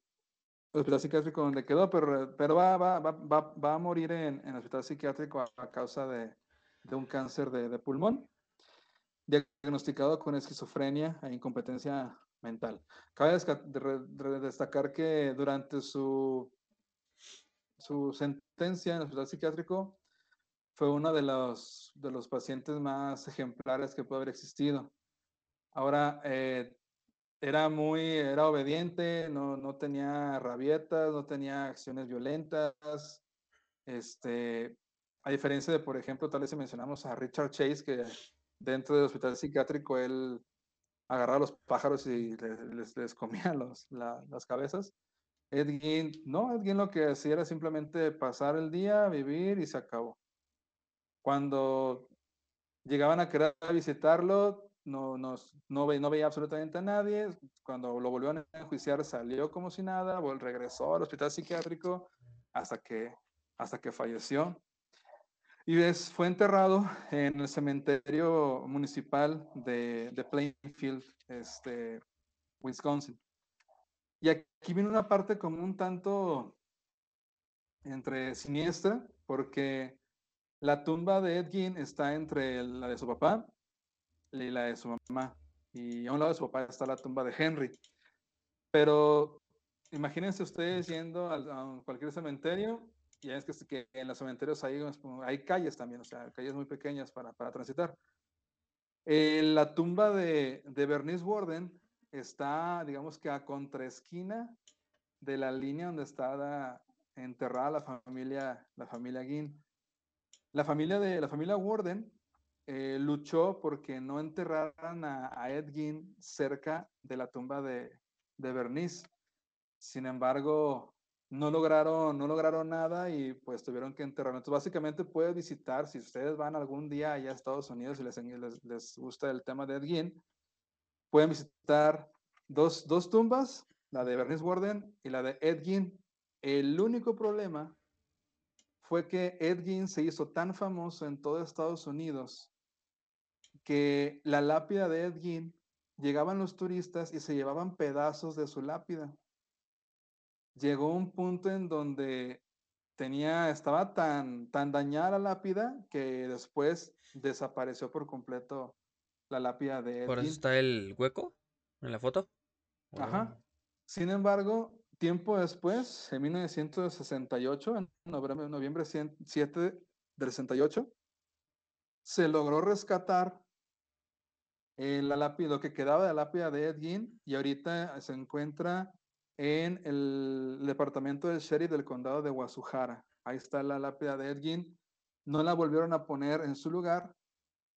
hospital psiquiátrico donde quedó, pero, pero va, va, va, va, a morir en, en el hospital psiquiátrico a causa de, de, un cáncer de, de, pulmón, diagnosticado con esquizofrenia e incompetencia mental. Cabe destacar que durante su, su sentencia en el hospital psiquiátrico fue uno de los, de los pacientes más ejemplares que puede haber existido. Ahora, eh, era muy, era obediente, no, no tenía rabietas, no tenía acciones violentas. Este, a diferencia de, por ejemplo, tal vez si mencionamos a Richard Chase, que dentro del hospital psiquiátrico él agarraba a los pájaros y les, les, les comía los, la, las cabezas. Ed no, Ed lo que hacía era simplemente pasar el día, vivir y se acabó. Cuando llegaban a querer visitarlo, no, no, no, ve, no veía absolutamente a nadie. Cuando lo volvieron a enjuiciar, salió como si nada, regresó al hospital psiquiátrico hasta que, hasta que falleció. Y es, fue enterrado en el cementerio municipal de, de Plainfield, este, Wisconsin. Y aquí viene una parte como un tanto entre siniestra, porque la tumba de Ed Gein está entre la de su papá y la de su mamá. Y a un lado de su papá está la tumba de Henry. Pero imagínense ustedes yendo a, cualquier cementerio, y es que, en los cementerios hay, hay calles también, o sea, calles muy pequeñas para, para transitar. Eh, la tumba de, de Bernice Warden está, digamos que a contraesquina de la línea donde está enterrada la familia, la familia. La familia de la familia Warden eh, luchó porque no enterraran a, a cerca de la tumba de, de Bernice. Sin embargo, no lograron, no lograron nada y pues tuvieron que enterrarlo. Entonces, básicamente puede visitar, si ustedes van algún día allá a Estados Unidos y les, les, gusta el tema de Ed Gein, pueden visitar dos, dos tumbas, la de Bernice Warden y la de Ed Gein. El único problema fue que Ed Gein se hizo tan famoso en todo Estados Unidos que la lápida de Ed Gein llegaban los turistas y se llevaban pedazos de su lápida. Llegó un punto en donde tenía, estaba tan, tan dañada la lápida que después desapareció por completo la lápida de Ed ¿Por eso está el hueco en la foto? Ajá. Sin embargo, tiempo después, en 1968, en noviembre, noviembre 7 del 68, se logró rescatar eh, la lápida, lo que quedaba de la lápida de Ed Gein y ahorita se encuentra en el departamento del sheriff del condado de Guasujara. Ahí está la lápida de Ed Gein. No la volvieron a poner en su lugar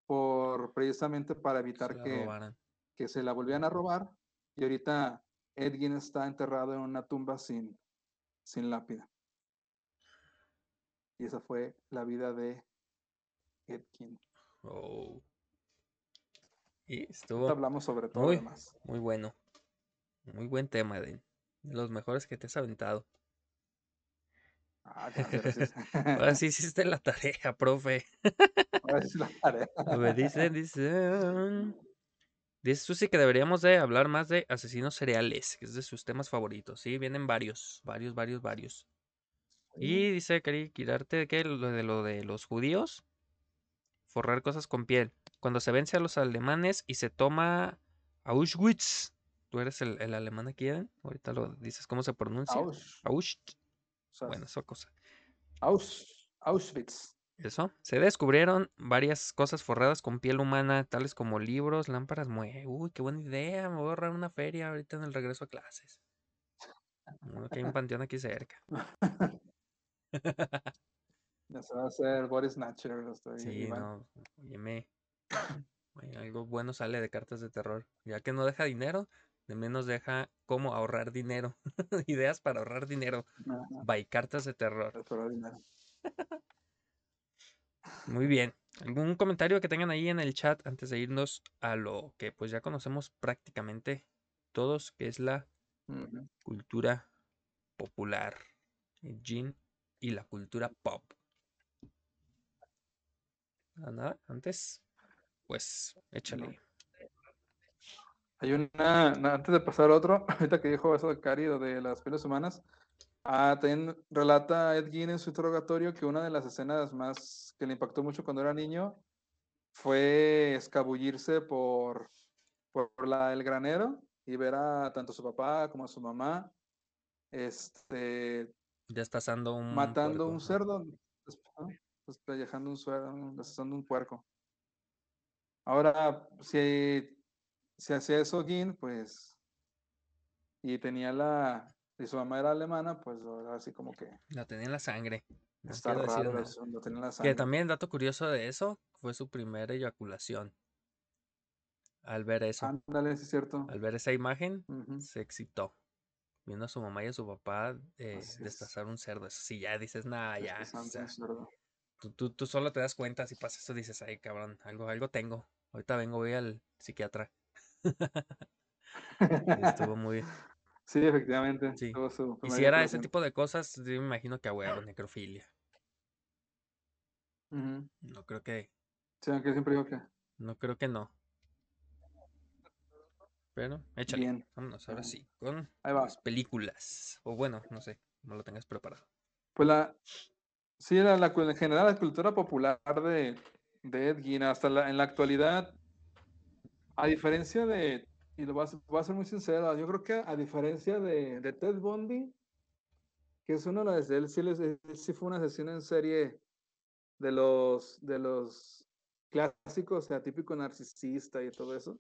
por precisamente para evitar Se que, que se la volvieran a robar. Y ahorita Ed Gein está enterrado en una tumba sin, sin lápida. Y esa fue la vida de Ed Gein. Oh. Y estuvo hablamos sobre todo muy, demás. muy bueno. Muy buen tema, de, de los mejores que te has aventado. Ah, gracias. Ahora sí hiciste la tarea, profe. Ahora sí la tarea. Me dicen, dicen. Dice Susi que deberíamos de hablar más de asesinos seriales, que es de sus temas favoritos. Sí, vienen varios, varios, varios, varios. Y dice, quería quitarte que lo de lo de los judíos, forrar cosas con piel. Cuando se vence a los alemanes y se toma Auschwitz. ¿Tú eres el, el alemán aquí, Eden? Ahorita lo dices, ¿cómo se pronuncia? Aus, Auschwitz. sea, Bueno, esa cosa. Aus, Auschwitz. Eso. Se descubrieron varias cosas forradas con piel humana, tales como libros, lámparas. mue- Uy, qué buena idea. Me voy a ahorrar una feria ahorita en el regreso a clases. Uno que hay un panteón aquí cerca. Ya se va a hacer Boris Snatcher. estoy- Sí, no. Óyeme. Algo bueno sale de cartas de terror. Ya que no deja dinero, de menos deja cómo ahorrar dinero. Ideas para ahorrar dinero. By cartas de terror. Muy bien. ¿Algún comentario que tengan ahí en el chat antes de irnos a lo que pues ya conocemos prácticamente todos, que es la cultura popular, el gin y la cultura pop? Nada, antes, pues échale. Hay una, na- antes de pasar a otro, ahorita que dijo eso de Cari, lo de las pieles humanas, ah, también relata Ed Gein en su interrogatorio que una de las escenas más que le impactó mucho cuando era niño fue escabullirse por, por la, el granero y ver a tanto a su papá como a su mamá este, asando un. matando puerco, un cerdo, despellejando un suero, asando un puerco. Ahora, si, si hacía eso Gin, pues, y tenía la, y su mamá era alemana, pues ahora así como que La tenía en la sangre. No está raro asunto, tenía la Que sangre. también, dato curioso de eso, fue su primera eyaculación. Al ver eso, Ándale, sí es cierto. al ver esa imagen, se excitó. Viendo a su mamá y a su papá eh, destazar un cerdo. Eso sí, ya dices, nada, ya. o sea, tú, tú, tú solo te das cuenta si pasa eso, dices, ay, cabrón, algo, algo tengo. Ahorita vengo, voy al psiquiatra. Estuvo muy. Sí, efectivamente. Sí. Y si era ese tipo de cosas, yo me imagino que a huevo, necrofilia. No creo que, Sí, aunque siempre digo que no creo que no. Pero, échale. bien. Vámonos ahora sí, con las películas. O bueno, no sé, no lo tengas preparado. Pues la, sí, la, la en general la cultura popular de, de Ed Gein hasta en la actualidad, a diferencia de, y lo voy a, ser- muy sincero, yo creo que a diferencia de, Ted Bundy, que es uno de los, él él sí fue un asesino en serie de los, de los clásicos, o sea, típico narcisista y todo eso.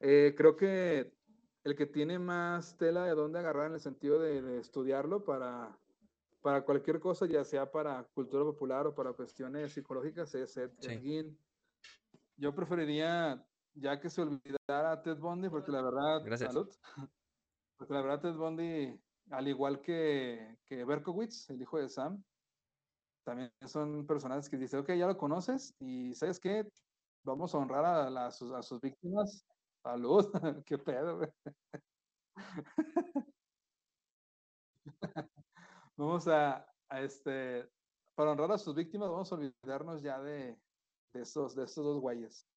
Eh, creo que el que tiene más tela de dónde agarrar en el sentido de estudiarlo para, para cualquier cosa, ya sea para cultura popular o para cuestiones psicológicas, es Ed, Sí. Gein. Yo preferiría, ya que se olvidara Ted Bundy, porque la verdad, Gracias. salud, porque la verdad Ted Bundy, al igual que, que Berkowitz, el hijo de Sam, también son personajes que dicen, ok, ya lo conoces y ¿sabes qué? Vamos a honrar a, la- a sus, a sus víctimas. Salud, qué pedo. Vamos a, a este, para honrar a sus víctimas, vamos a olvidarnos ya de, de estos, de estos dos güeyes.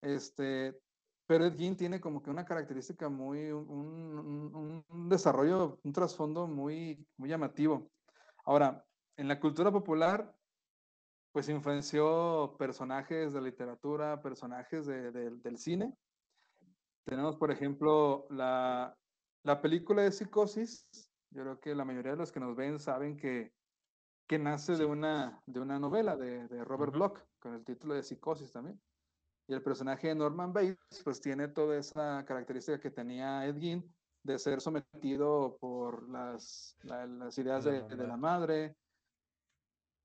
Este, pero Ed Gein tiene como que una característica muy, un- un- un desarrollo, un trasfondo muy, muy llamativo. Ahora, en la cultura popular, pues influenció personajes de literatura, personajes de- de- del cine. Tenemos, por ejemplo, la, la película de Psicosis. Yo creo que la mayoría de los que nos ven saben que, que nace de, una, de una novela de, de Robert. Bloch, con el título de Psicosis también. Y el personaje de Norman Bates, pues tiene toda esa característica que tenía Ed Gein de ser sometido por las, la- las ideas de, de la madre.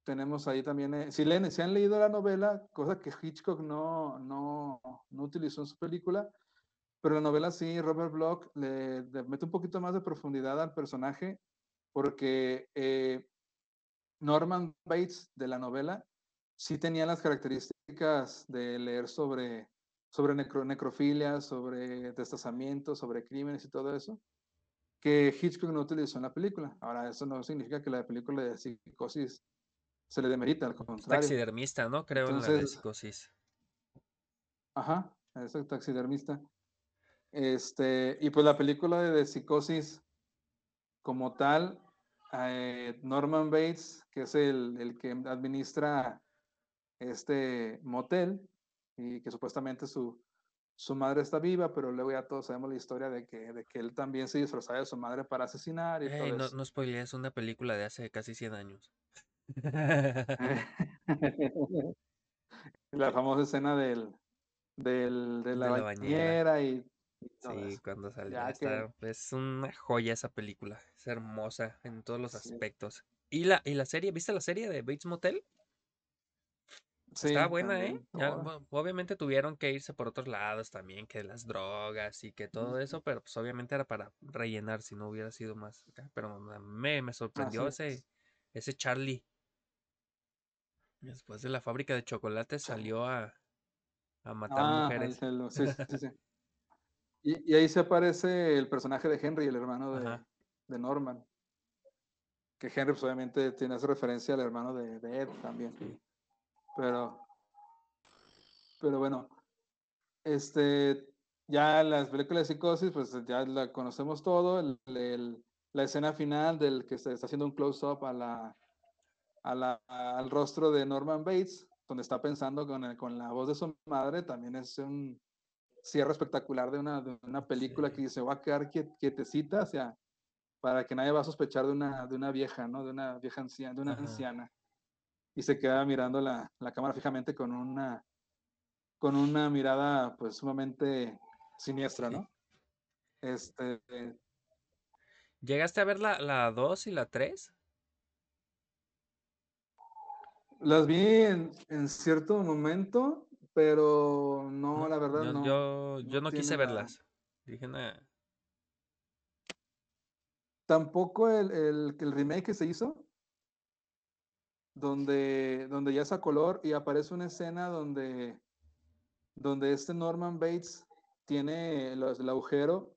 Tenemos ahí también, eh, si, leen, si han leído la novela, cosa que Hitchcock no, no, no utilizó en su película, pero la novela sí, Robert Bloch le, le mete un poquito más de profundidad al personaje, porque eh, Norman Bates de la novela sí tenía las características de leer sobre, sobre necro- necrofilia, sobre destazamiento, sobre crímenes y todo eso, que Hitchcock no utilizó en la película. Ahora, eso no significa que la película de psicosis se le demerita, al contrario. Taxidermista, ¿no? Creo en la de Entonces- psicosis. Ajá, es el taxidermista. Este, y pues la película de, de psicosis como tal, eh, Norman Bates, que es el, el que administra este motel y que supuestamente su, su madre está viva, pero luego ya todos sabemos la historia de que, de que él también se disfrazaba de su madre para asesinar y todo no, eso. no spoilees una película de hace casi 100 años. la famosa escena del, del, de la, De la bañera. bañera y, Sí, cuando salió. Ya está- Es una joya esa película. Es hermosa en todos los Sí. aspectos. ¿Y la, y la serie? ¿Viste la serie de Bates Motel? Sí, Está buena, ¿eh? Ya, bu- obviamente tuvieron que irse por otros lados también, que las drogas y que todo eso, pero pues obviamente era para rellenar si no hubiera sido más. Pero me, me- sorprendió Así ese, es. ese Charlie. Después de la fábrica de chocolates Charlie. salió a, a matar Ah, mujeres. lo- sí, sí, sí. Y, y ahí se aparece el personaje de Henry, el hermano de, de Norman. Que Henry, pues, obviamente, tiene esa referencia al hermano de, de Ed también. Sí. Pero, pero bueno, este, ya las películas de psicosis, pues ya la conocemos todo. el- el- la escena final del que se está haciendo un close-up a la, a la- al rostro de Norman Bates, donde está pensando con, el- con la voz de su madre, también es un cierre espectacular de una, de una película Sí. que se va a quedar quiet- quietecita, o sea, para que nadie va a sospechar de una, de una vieja, ¿no? De una vieja anciana, de una Ajá. anciana. Y se queda mirando la, la cámara fijamente con una, con una mirada, pues, sumamente siniestra, Sí. ¿no? Este, ¿Llegaste a ver la, la 2 y la 3? las vi en, en cierto momento, pero no, la verdad yo, no. yo, yo no no quise verlas. Dije, "Nah". Tampoco el, el, el remake que se hizo, donde, donde ya es a color y aparece una escena donde, donde este Norman Bates tiene los- el agujero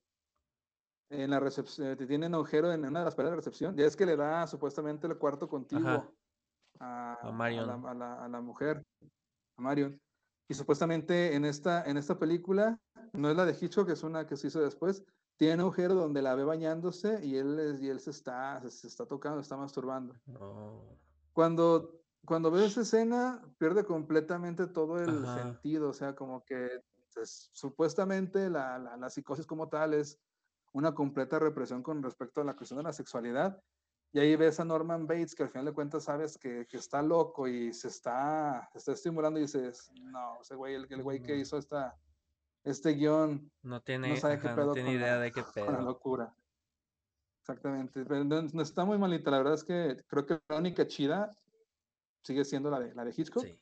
en la recepción, tiene un agujero en una de las paredes de recepción. Ya es que le da supuestamente el cuarto contiguo a, A a Marion. la, a la- a la mujer, a Marion. Y supuestamente en esta, en esta película, no es la de Hitchcock, es una que se hizo después, tiene un agujero donde la ve bañándose y él, y él se, está, se, está tocando, se está masturbando. Cuando, cuando ves esa escena, pierde completamente todo el Ajá. sentido, o sea, como que pues, supuestamente la, la, la psicosis como tal es una completa represión con respecto a la cuestión de la sexualidad. Y ahí ves a Norman Bates, que al final de cuentas sabes que, que está loco y se está, se está estimulando y dices, no, ese güey, el, el güey que No. hizo esta, este guion No tiene, sabe qué ajá, pedo no tiene idea la- de qué con la pedo. locura. Exactamente. Pero no, no está muy malita. La verdad es que creo que la única chida sigue siendo la de, la de Hitchcock. Sí.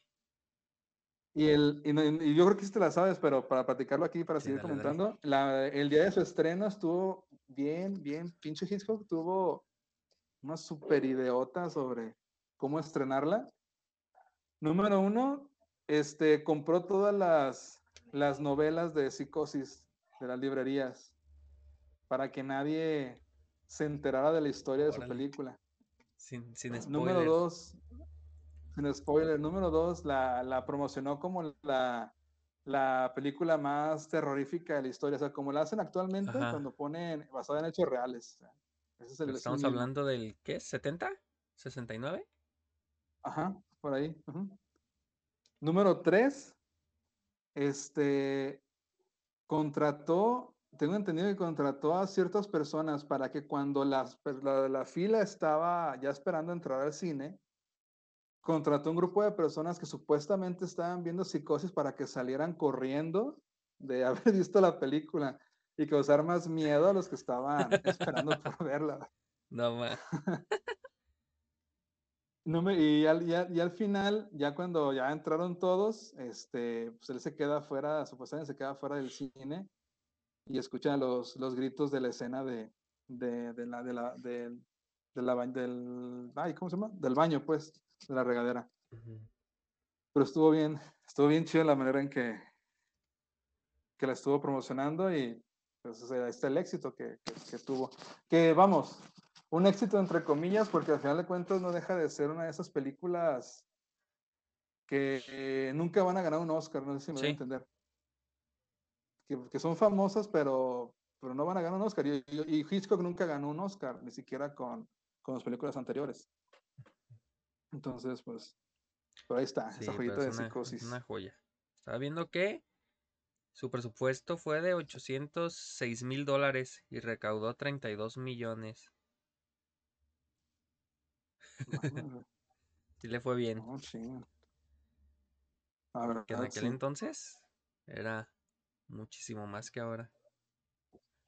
Y, el, y, no- y yo creo que sí te la sabes, pero para platicarlo aquí, para Sí, seguir dale, dale. comentando, la- el día de su estreno estuvo bien, bien, pinche Hitchcock tuvo una super ideota sobre cómo estrenarla. Número uno, este, compró todas las, las novelas de psicosis de las librerías para que nadie se enterara de la historia de su película. Sin, sin Número dos, sin spoiler, número dos, la, la promocionó como la, la película más terrorífica de la historia, o sea, como la hacen actualmente Ajá. cuando ponen basada en hechos reales. o sea, ese es el Pero es el estamos hablando del, ¿qué? ¿70? ¿69? Ajá, por ahí. Número tres, este, contrató, tengo entendido que contrató a ciertas personas para que cuando las per- la, la fila estaba ya esperando entrar al cine, contrató un grupo de personas que supuestamente estaban viendo psicosis para que salieran corriendo de haber visto la película y causar más miedo a los que estaban esperando por verla. No más. No me- y, al, y al- y al final, ya cuando ya entraron todos, este, pues él se queda fuera, supuestamente se queda fuera del cine y escucha los, los gritos de la escena de, de, de la, de la, del- de la del, ay, ¿cómo se llama? Del baño, pues, de la regadera. Pero estuvo bien, estuvo bien chido la manera en que, que la estuvo promocionando y pues o sea, ahí está el éxito que, que- que tuvo. Que vamos, un éxito entre comillas, porque al final de cuentas no deja de ser una de esas películas que eh, nunca van a ganar un Oscar, no sé si me voy a Sí. entender. Que, que son famosas, pero, pero no van a ganar un Oscar. Y, y- y Hitchcock nunca ganó un Oscar, ni siquiera con, con las películas anteriores. Entonces, pues, por ahí está, Sí, esa pero joyita de una, psicosis. una joya. Estaba viendo que su presupuesto fue de 806 mil dólares y recaudó 32 millones. Sí le fue bien. verdad, Que en aquel sí. entonces era muchísimo más que ahora.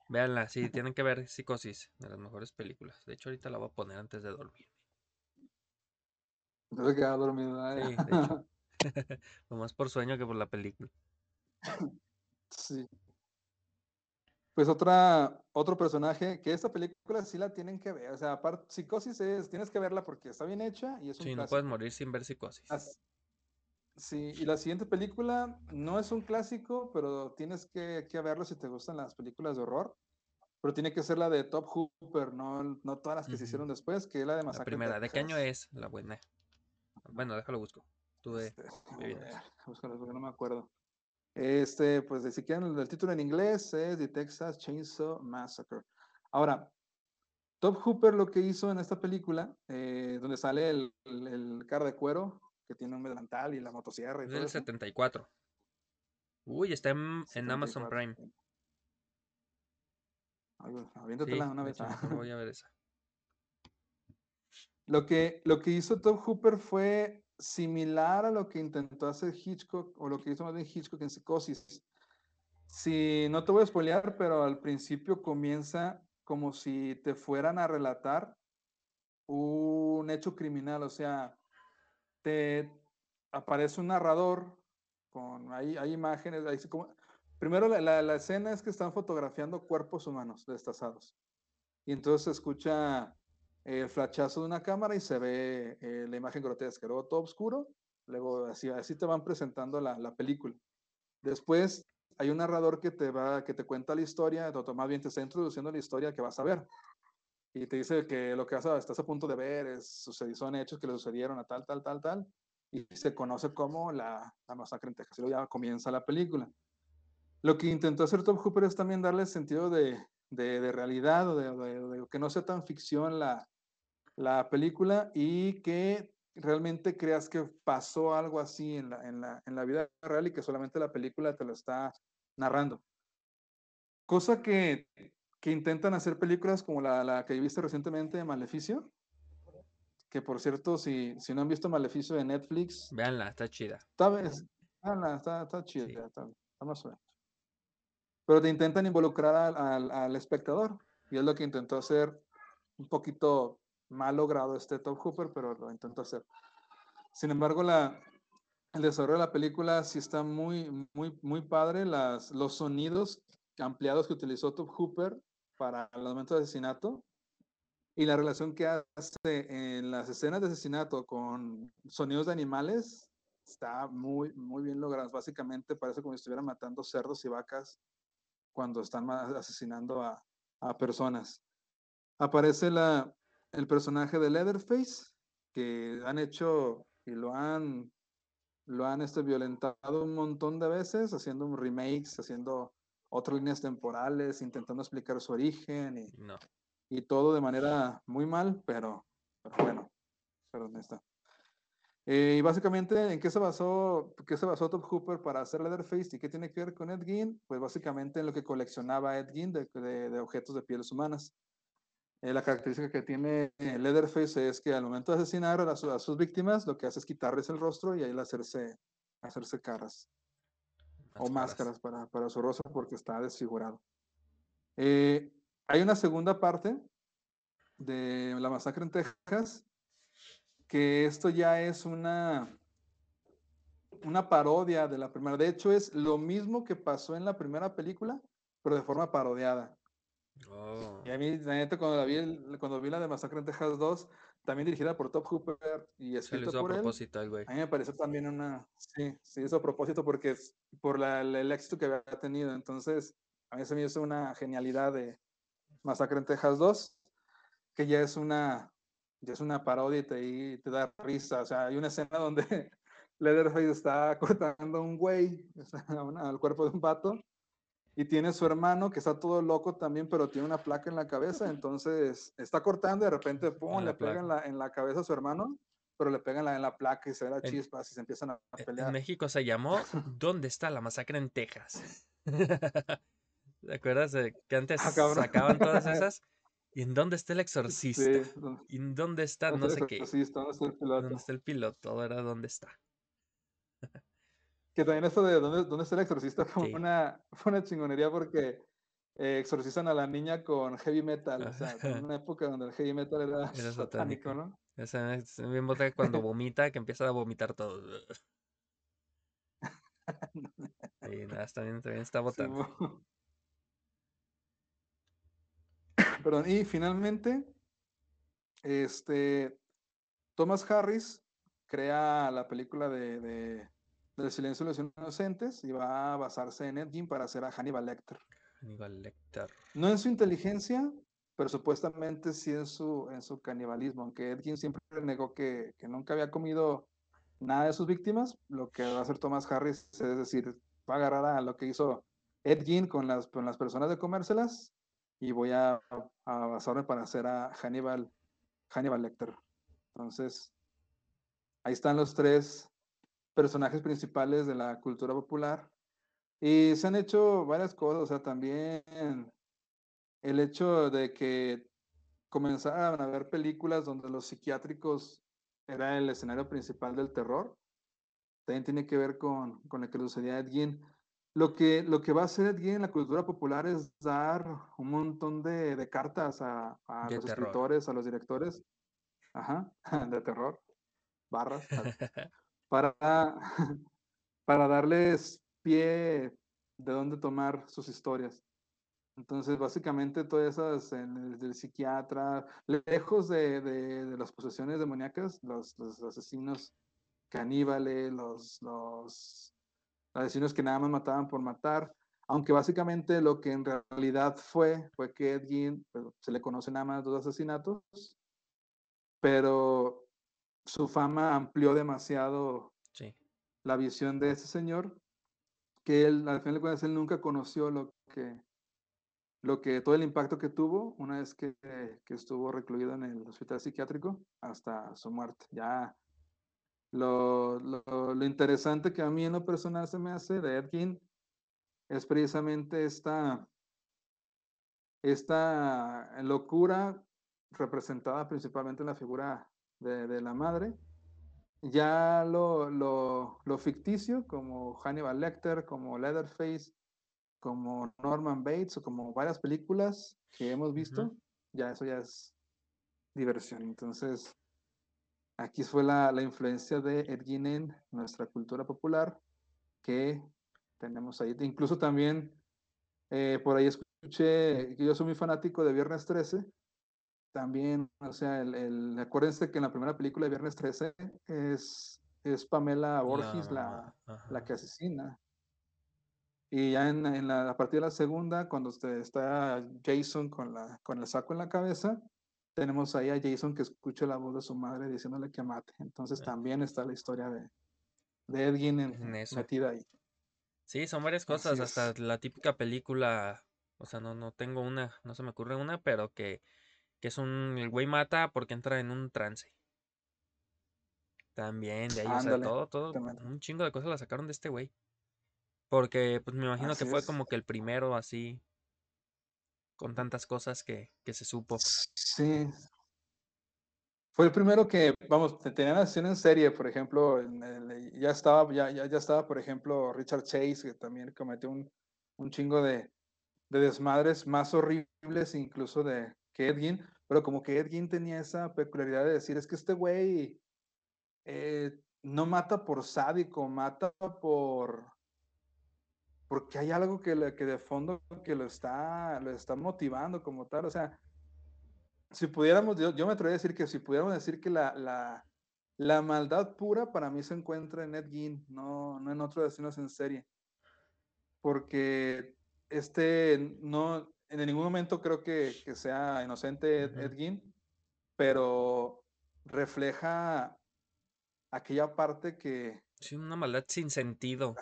Véanla, sí, tienen que ver Psicosis, de las mejores películas. De hecho, ahorita la voy a poner antes de dormir. Entonces quedaba dormido. ¿eh? Sí, de hecho. Más por sueño que por la película. Sí. Pues otra, otro personaje, que esta película sí la tienen que ver. O sea, aparte, Psicosis es, tienes que verla porque está bien hecha y es un Sí, no clásico. puedes morir sin ver Psicosis. As- Sí, y la siguiente película no es un clásico, pero tienes que, que verlo si te gustan las películas de horror. Pero tiene que ser la de Top Hooper, no, no todas las que se Ujú. hicieron después, que es la de La Masacre en primera, ¿de qué año es la buena? Bueno, déjalo busco. Tú de- Este, ver, búscalo porque no me acuerdo. Este, pues si quieren el título en inglés es The Texas Chainsaw Massacre. Ahora, Top Hooper lo que hizo en esta película, eh, donde sale el, el, el, cara de cuero, que tiene un delantal y la motosierra y Es del eso. 74. Uy, está en, en Amazon 74. Prime. Güey, Sí, aviéntatela una vez. hecho, ah. voy a ver esa. Lo que, lo que hizo Top Hooper fue similar a lo que intentó hacer Hitchcock, o lo que hizo más bien Hitchcock en Psicosis. Si no te voy a spoilear, pero al principio comienza como si te fueran a relatar un hecho criminal, o sea, te aparece un narrador con hay, hay imágenes, hay como, primero la, la, la escena es que están fotografiando cuerpos humanos destazados y entonces se escucha el flachazo de una cámara y se ve eh, la imagen grotesca, luego todo oscuro, luego así, así te van presentando la, la, película. Después hay un narrador que te va, que te cuenta la historia, o más bien te está introduciendo la historia que vas a ver. Y te dice que lo que vas a, estás a punto de ver es, son hechos que le sucedieron a tal, tal, tal, tal, y se conoce como la, la masacre en Texas. Y luego ya comienza la película. Lo que intentó hacer Top Hooper es también darle sentido de, de, de realidad, o de, de, que no sea tan ficción la, la película y que realmente creas que pasó algo así en la, en, la, en la vida real y que solamente la película te lo está narrando. Cosa que, que intentan hacer películas como la, la, que viste recientemente, Maleficio, que por cierto, si, si no han visto Maleficio de Netflix, véanla, está chida. Está, está, está, está chida, sí. está, está, más o menos. Pero te intentan involucrar al, al, al espectador y es lo que intentó hacer un poquito mal logrado este Top Hooper, pero lo intento hacer. Sin embargo, la, el desarrollo de la película sí está muy, muy, muy padre. Las, los sonidos ampliados que utilizó Top Hooper para el momento de asesinato y la relación que hace en las escenas de asesinato con sonidos de animales está muy, muy bien logrado. Básicamente parece como si estuvieran matando cerdos y vacas cuando están asesinando a, a personas. Aparece la, el personaje de Leatherface, que han hecho y lo han, lo han este, violentado un montón de veces, haciendo un remakes, haciendo otras líneas temporales, intentando explicar su origen y, no. y todo de manera muy mal, pero, pero bueno, perdón, está. Eh, y básicamente, ¿en qué se basó, qué se basó Top Hooper para hacer Leatherface y qué tiene que ver con Ed Gein? Pues básicamente en lo que coleccionaba Ed Gein de, de, de objetos de pieles humanas. Eh, la característica que tiene eh, Leatherface es que al momento de asesinar a, su, a, sus víctimas, lo que hace es quitarles el rostro y ahí hacerse, hacerse caras o máscaras para, para, su rostro porque está desfigurado. Eh, hay una segunda parte de la masacre en Texas que esto ya es una una parodia de la primera. De hecho, es lo mismo que pasó en la primera película, pero de forma parodiada. Oh. Y a mí, la neta, cuando, la vi, cuando vi la de Masacre en Texas 2, también dirigida por Top Hooper y escrita por a propósito, él, güey. a mí me pareció también una... Sí, sí, eso a propósito porque es por la, el, el, éxito que había tenido. Entonces, a mí se me hizo una genialidad de Masacre en Texas 2, que ya es una, ya es una parodia y te, y te da risa. O sea, hay una escena donde Leatherface está cortando a un güey al cuerpo de un pato y tiene su hermano que está todo loco también, pero tiene una placa en la cabeza, entonces está cortando y de repente, pum, le pega en la, en la, cabeza a su hermano, pero le pegan en la, en la placa y se da chispas y se empiezan a, a pelear. En México se llamó ¿Dónde está la masacre en Texas? ¿Te acuerdas de que antes ah, sacaban todas esas? ¿Y en dónde está el exorcista? Sí. ¿Y en dónde está no sé qué? ¿Dónde está el piloto? ¿Dónde está el piloto? Era dónde está. Que también esto de dónde, dónde está el exorcista fue, sí. una, fue una chingonería porque eh, exorcizan a la niña con heavy metal. O sea, en una época donde el heavy metal era, era satánico, ¿no? Esa es bien cuando vomita, que empieza a vomitar todo. Y nada, también, también está botando. Sí, Perdón, y finalmente, este, Thomas Harris crea la película de, de del silencio de los inocentes y va a basarse en Ed Gein para hacer a Hannibal Lecter. Hannibal Lecter. No en su inteligencia, pero supuestamente sí en su, en su canibalismo, aunque Ed Gein siempre negó que, que, nunca había comido nada de sus víctimas, lo que va a hacer Thomas Harris es decir, voy a agarrar a lo que hizo Ed Gein con las, con las personas de comérselas y voy a, a basarme para hacer a Hannibal, Hannibal Lecter. Entonces, ahí están los tres personajes principales de la cultura popular. Y se han hecho varias cosas, o sea, también el hecho de que comenzaran a haber películas donde los psiquiátricos era el escenario principal del terror, también tiene que ver con, con lo que sucedía a Ed Gein. Lo que, lo que va a hacer Ed Gein en la cultura popular es dar un montón de, de cartas a, a De los terror. escritores, a los directores, ajá, de terror, barras, para, para darles pie de dónde tomar sus historias. Entonces, básicamente, todas esas, el del psiquiatra, lejos de, de- de las posesiones demoníacas, los, los asesinos caníbales, los, los asesinos que nada más mataban por matar, aunque básicamente lo que en realidad fue, fue que Ed Gein, pues, se le conoce nada más dos asesinatos, pero su fama amplió demasiado Sí. la visión de ese señor, que él, al final de cuentas, él nunca conoció lo que, lo que, todo el impacto que tuvo una vez que, que estuvo recluido en el hospital psiquiátrico hasta su muerte. Ya lo, lo, lo interesante que a mí en lo personal se me hace de Ed Gein es precisamente esta, esta locura representada principalmente en la figura de, de la madre, ya lo, lo, lo, ficticio, como Hannibal Lecter, como Leatherface, como Norman Bates, o como varias películas que hemos visto, uh -huh. ya eso ya es diversión. Entonces, aquí fue la, la influencia de Ed Gein en nuestra cultura popular, que tenemos ahí. Incluso también eh, por ahí escuché que yo soy muy fanático de Viernes 13, también, o sea, el, el, acuérdense que en la primera película de Viernes 13 es, es Pamela Borges la, la, la, que asesina. Y ya en, en la, a partir de la segunda, cuando usted está Jason con, la, con el saco en la cabeza, tenemos ahí a Jason que escucha la voz de su madre diciéndole que mate. Entonces también está la historia de, de Ed Gein en, metida ahí. Sí, son varias cosas, hasta la típica película, o sea, no, no tengo una, no se me ocurre una, pero que que es un, el güey mata porque entra en un trance. También, de ahí, Ándale, o sea, todo, todo, también. un chingo de cosas la sacaron de este güey. Porque, pues me imagino así que fue es. como que el primero así, con tantas cosas que, que se supo. Sí. Fue el primero que, vamos, tenían acción en serie, por ejemplo, en el, ya estaba, ya, ya, ya estaba, por ejemplo, Richard Chase, que también cometió un, un chingo de, de desmadres más horribles incluso de, que Ed Gein, pero como que Ed Gein tenía esa peculiaridad de decir, es que este güey eh, no mata por sádico, mata por porque hay algo que, le, que de fondo que lo está, lo está motivando como tal, o sea, si pudiéramos, yo, yo me atrevería a decir que si pudiéramos decir que la, la, la maldad pura para mí se encuentra en Ed Gein, no, no en otros destinos en serie, porque este no, en ningún momento creo que, que sea inocente Ed, Ed Gein, pero refleja aquella parte que... Sí, una maldad sin sentido.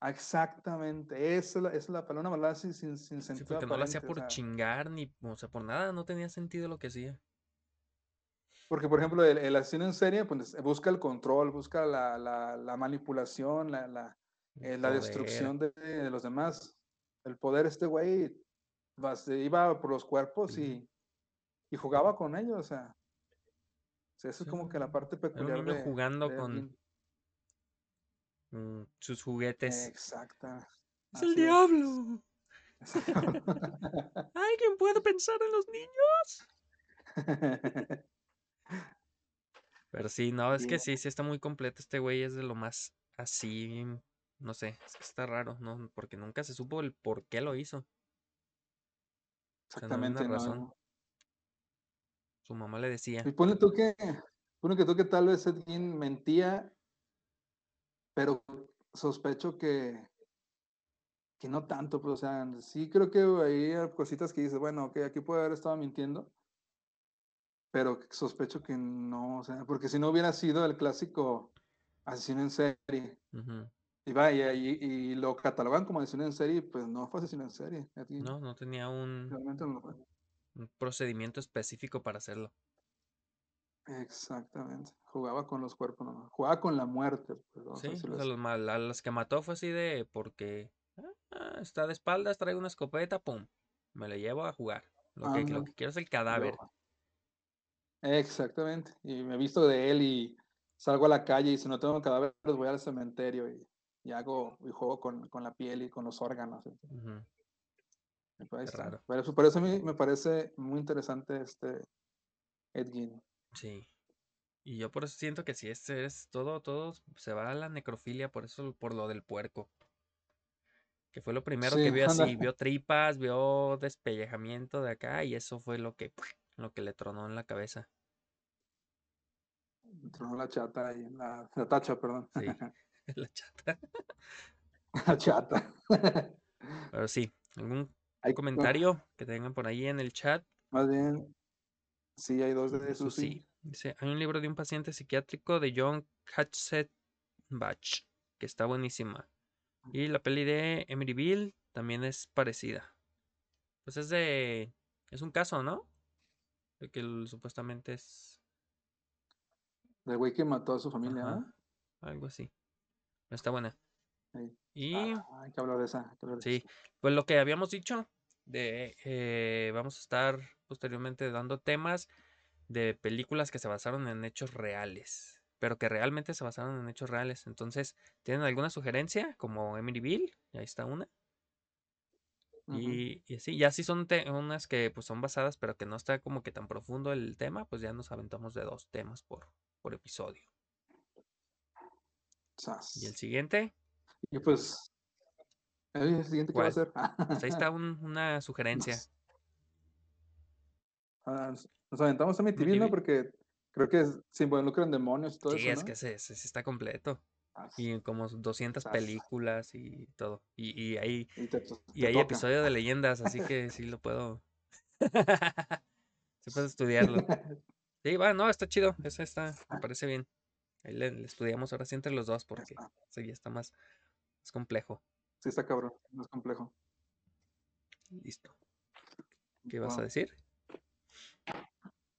Exactamente, esa es la, esa es la palabra, una maldad sin, sin, sin sentido. Sí, porque no lo hacía por o sea, chingar, ni, o sea, por nada, no tenía sentido lo que hacía. Porque, por ejemplo, el, el asesino en serie pues, busca el control, busca la, la, la manipulación, la, la, eh, la destrucción de, de los demás el poder, este güey iba por los cuerpos y, y, jugaba con ellos, o sea, o sea eso es como que la parte peculiar niño de, jugando de con mm, sus juguetes. Exacta. Es el diablo. Es. ¿Alguien puede pensar en los niños? Pero sí, no, es que sí, sí está muy completo. Este güey es de lo más así no sé, es que está raro, ¿no? Porque nunca se supo el por qué lo hizo. Exactamente. O sea, no razón. No. Su mamá le decía. Y ponle tú que, ponle que tú que tal vez Ed Gein mentía, pero sospecho que, que no tanto, pues, o sea, sí creo que hay cositas que dices, bueno, ok, aquí puede haber estado mintiendo, pero sospecho que no, o sea, porque si no hubiera sido el clásico asesino en serie. Uh -huh. Y, va, y, y- y lo catalogan como asesino en serie, pues no fue asesino en serie. No, no tenía un, Realmente no lo fue. un procedimiento específico para hacerlo. Exactamente. Jugaba con los cuerpos, no, jugaba con la muerte. pues, Sí, o decirlo sea, así. los, a los que mató fue así de porque ah, está de espaldas, traigo una escopeta, pum, me lo llevo a jugar. Lo que, lo que quiero es el cadáver. Exactamente. Y me he visto de él y salgo a la calle y si no tengo cadáveres voy al cementerio y, y hago y juego con, con la piel y con los órganos. Qué está. raro. Por eso, por eso a mí me parece muy interesante este Ed Gein. Sí. Y yo por eso siento que si este es todo, todo se va a la necrofilia, por eso, por lo del puerco. Que fue lo primero que vio así, vio tripas, vio despellejamiento de acá, y eso fue lo que, lo que le tronó en la cabeza. Tronó la chata y la, la tacha, perdón. Sí, la chata. la chata. Pero sí, ¿algún Hay- comentario que tengan por ahí en el chat? Más bien, sí, hay dos de Eso esos, sí. Dice, hay un libro de un paciente psiquiátrico de John Bach que está buenísima. Y la peli de Emeryville también es parecida. Pues es de... Es un caso, ¿no? De que él supuestamente es Del güey que mató a su familia, Ajá. ¿no? algo así. Está buena. Sí. Y Ah, hay que hablar de esa. hay que hablar de sí, pues lo que habíamos dicho, de eh, vamos a estar posteriormente dando temas de películas que se basaron en hechos reales, pero que realmente se basaron en hechos reales. Entonces, ¿tienen alguna sugerencia? Como Emeryville, ahí está una. Y, y así, ya sí son unas que pues son basadas, pero que no está como que tan profundo el tema, pues ya nos aventamos de dos temas por, por episodio. Sas. Y el siguiente, Y pues, el siguiente que va a ¿Cuál? ser. pues ahí está un- una sugerencia. Ah, nos- nos aventamos a mi TV, ¿no? Porque creo que es- se involucran demonios y todo Sí, eso, es ¿no? que ese sí está completo. Ah, Y como 200 Sas. películas y todo. Y, y hay, y te, y te hay toca. episodio de leyendas, así que sí lo puedo. Sí puedo estudiarlo. Sí, va, no, está chido. Ese está, me parece bien. Ahí le, le estudiamos ahora sí entre los dos porque está. ya está más, más complejo. Sí, está cabrón, no es complejo. Listo. ¿Qué vas a decir?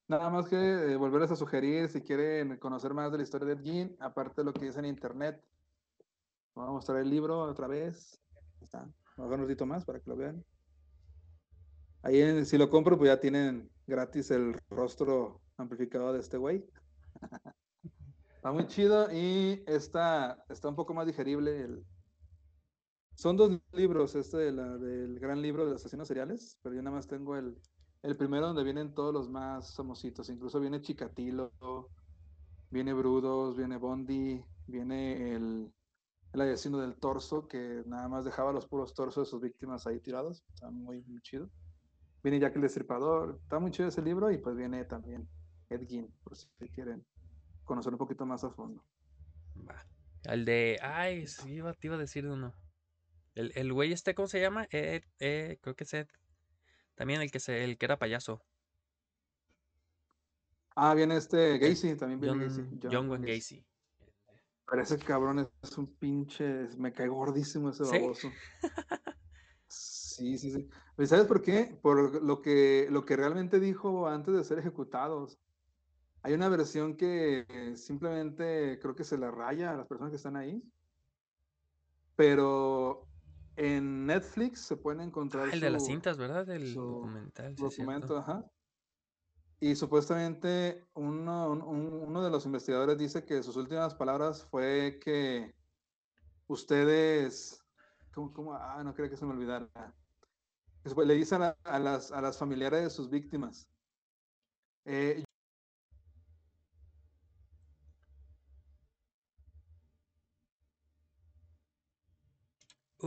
Nada más que eh, volverles a sugerir si quieren conocer más de la historia de Ed Gein, aparte de lo que dice en internet. Vamos a mostrar el libro otra vez. Ahí Está. Vamos a un ratito más para que lo vean. Ahí, en- si lo compro, pues ya tienen gratis el rostro amplificado de este güey. Está muy chido y está, está un poco más digerible. el- Son dos libros, este de la- del gran libro de los asesinos seriales, pero yo nada más tengo el, el primero donde vienen todos los más famositos. Incluso viene Chikatilo, viene Brudos, viene Bondi, viene el, el asesino del torso, que nada más dejaba los puros torsos de sus víctimas ahí tirados. Está muy, muy chido. Viene Jack el Destripador. Está muy chido ese libro y pues viene también Ed Gein, por si quieren conocer un poquito más a fondo. Va. El de. Ay, sí, iba- te iba a decir uno. El, el güey este, ¿cómo se llama? Ed, eh, creo que es Ed. También el que se, el que era payaso. Ah, viene este Gacy, también viene John, Gacy. John Wayne Gacy. Pero ese cabrón es un pinche. Me cae gordísimo ese ¿Sí? baboso. Sí, sí, sí. Pero ¿Sabes por qué? Por lo que, lo que realmente dijo antes de ser ejecutados. Hay una versión que eh, simplemente creo que se la raya a las personas que están ahí. Pero en Netflix se pueden encontrar Ah, el de las su- cintas, ¿verdad? El su documental. sí, documento, ajá. Y supuestamente uno, un- un- uno de los investigadores dice que sus últimas palabras fue que ustedes, ¿cómo, cómo? Ah, no quería que se me olvidara. Le dice a, a las, a las familiares de sus víctimas. eh,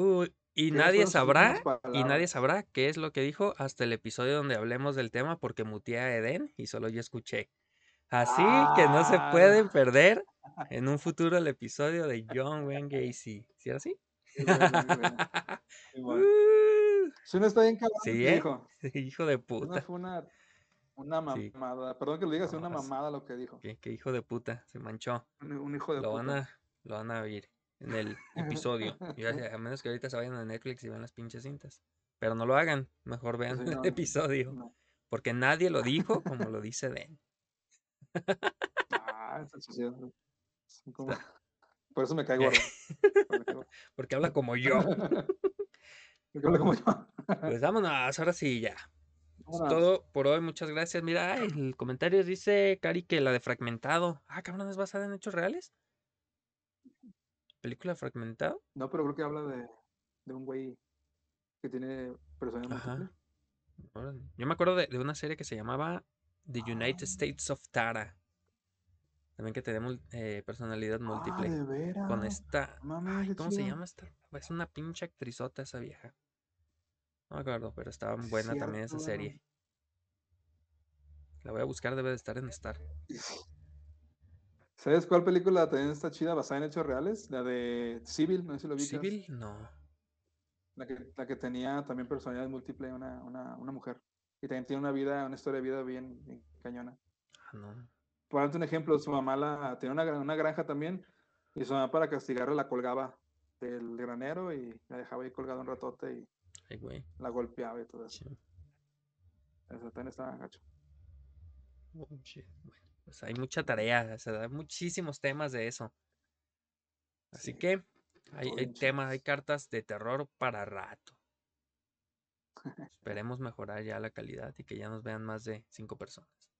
Uy, y ¿Qué nadie sabrá, y nadie sabrá qué es lo que dijo hasta el episodio donde hablemos del tema porque muteé a Eden y solo yo escuché. Así que no se Ah, pueden perder en un futuro el episodio de John Wayne Gacy. ¿Sí era así? Bueno, bueno, bueno. Uh, Si uno está bien cabrón, Sí, ¿qué ¿eh? hijo de Una puta. fue una, una Sí. mamada. Perdón que lo digas, una No, es- mamada lo que dijo. Qué hijo de puta. Se manchó. Un, un hijo de Lo van a, lo van a oír. En el episodio. Y a menos que ahorita se vayan a Netflix y vean las pinches cintas. Pero no lo hagan, mejor vean Sí, el episodio. no. Porque nadie lo dijo como lo dice Den. Ah, como- Por eso me gordo. Porque habla como yo. Porque habla como yo. Pues vámonos, ahora sí ya. Es todo por hoy, muchas gracias. Mira, ay, el comentario dice Cari que la de Fragmentado. Ah, cabrón, ¿es basada en hechos reales? ¿Película Fragmentado? No, pero creo que habla de, de un güey que tiene personalidad. Yo me acuerdo de, de una serie que se llamaba The United Ah. States of Tara. También que tenía mul- eh, personalidad múltiple. Ah, de veras. con esta. Ay, ¿Cómo se llama esta? Es una pinche actrizota esa vieja. No me acuerdo, pero estaba Sí, buena también esa serie. La voy a buscar, debe de estar en Star. ¿Sabes cuál película también está chida basada en hechos reales? La de Civil, no sé si lo ubicas. Civil, no. La que, la que tenía también personalidad múltiple, una, una, una mujer. Y también tiene una vida, una historia de vida bien, bien cañona. Ah, no. Por darte un ejemplo, su mamá la, tenía una, una granja también, y su mamá para castigarla la colgaba del granero y la dejaba ahí colgada un ratote y Ay, güey. la golpeaba y todo eso. sí. Eso también estaba gacho. Oh, shit. Bueno, pues hay mucha tarea, se da muchísimos temas de eso. Así Sí, que hay, hay temas, hay cartas de terror para rato. Esperemos mejorar ya la calidad y que ya nos vean más de cinco personas.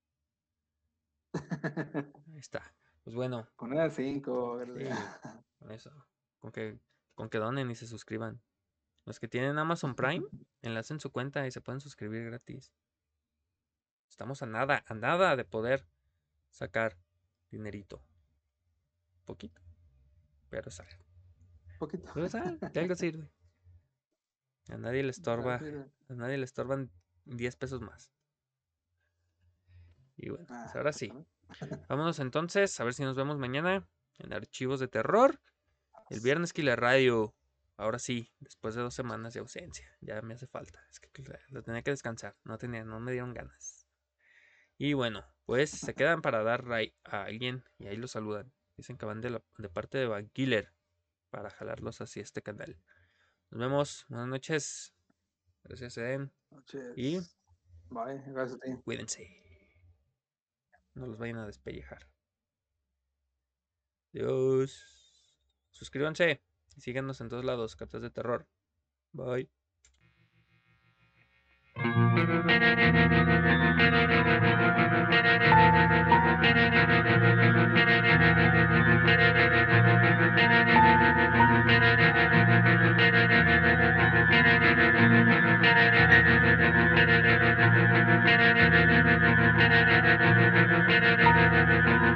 Ahí está. Pues bueno, Con una cinco. Sí. con eso. Con que, con que donen y se suscriban. Los que tienen Amazon Prime, enlacen su cuenta y se pueden suscribir gratis. Estamos a nada, a nada de poder sacar dinerito. Poquito. Pero sale. poquito. Pero sale, de algo sirve. A nadie le estorba, a nadie le estorban 10 pesos más. Y bueno, pues Ah, ahora sí. Vámonos entonces, a ver si nos vemos mañana en Archivos de Terror. El viernes Killer Radio. Ahora sí, después de dos semanas de ausencia. Ya me hace falta. Es que la tenía que descansar. No tenía, no me dieron ganas. Y bueno, pues se quedan para dar ray a alguien y ahí los saludan. Dicen que van de, la- de parte de Van Killer para jalarlos hacia este canal. Nos vemos. Buenas noches. Gracias, Eden. Noches. Y Bye, gracias a ti. cuídense. No los vayan a despellejar. Adiós. Suscríbanse y síganos en todos lados. Cartas de terror. Bye.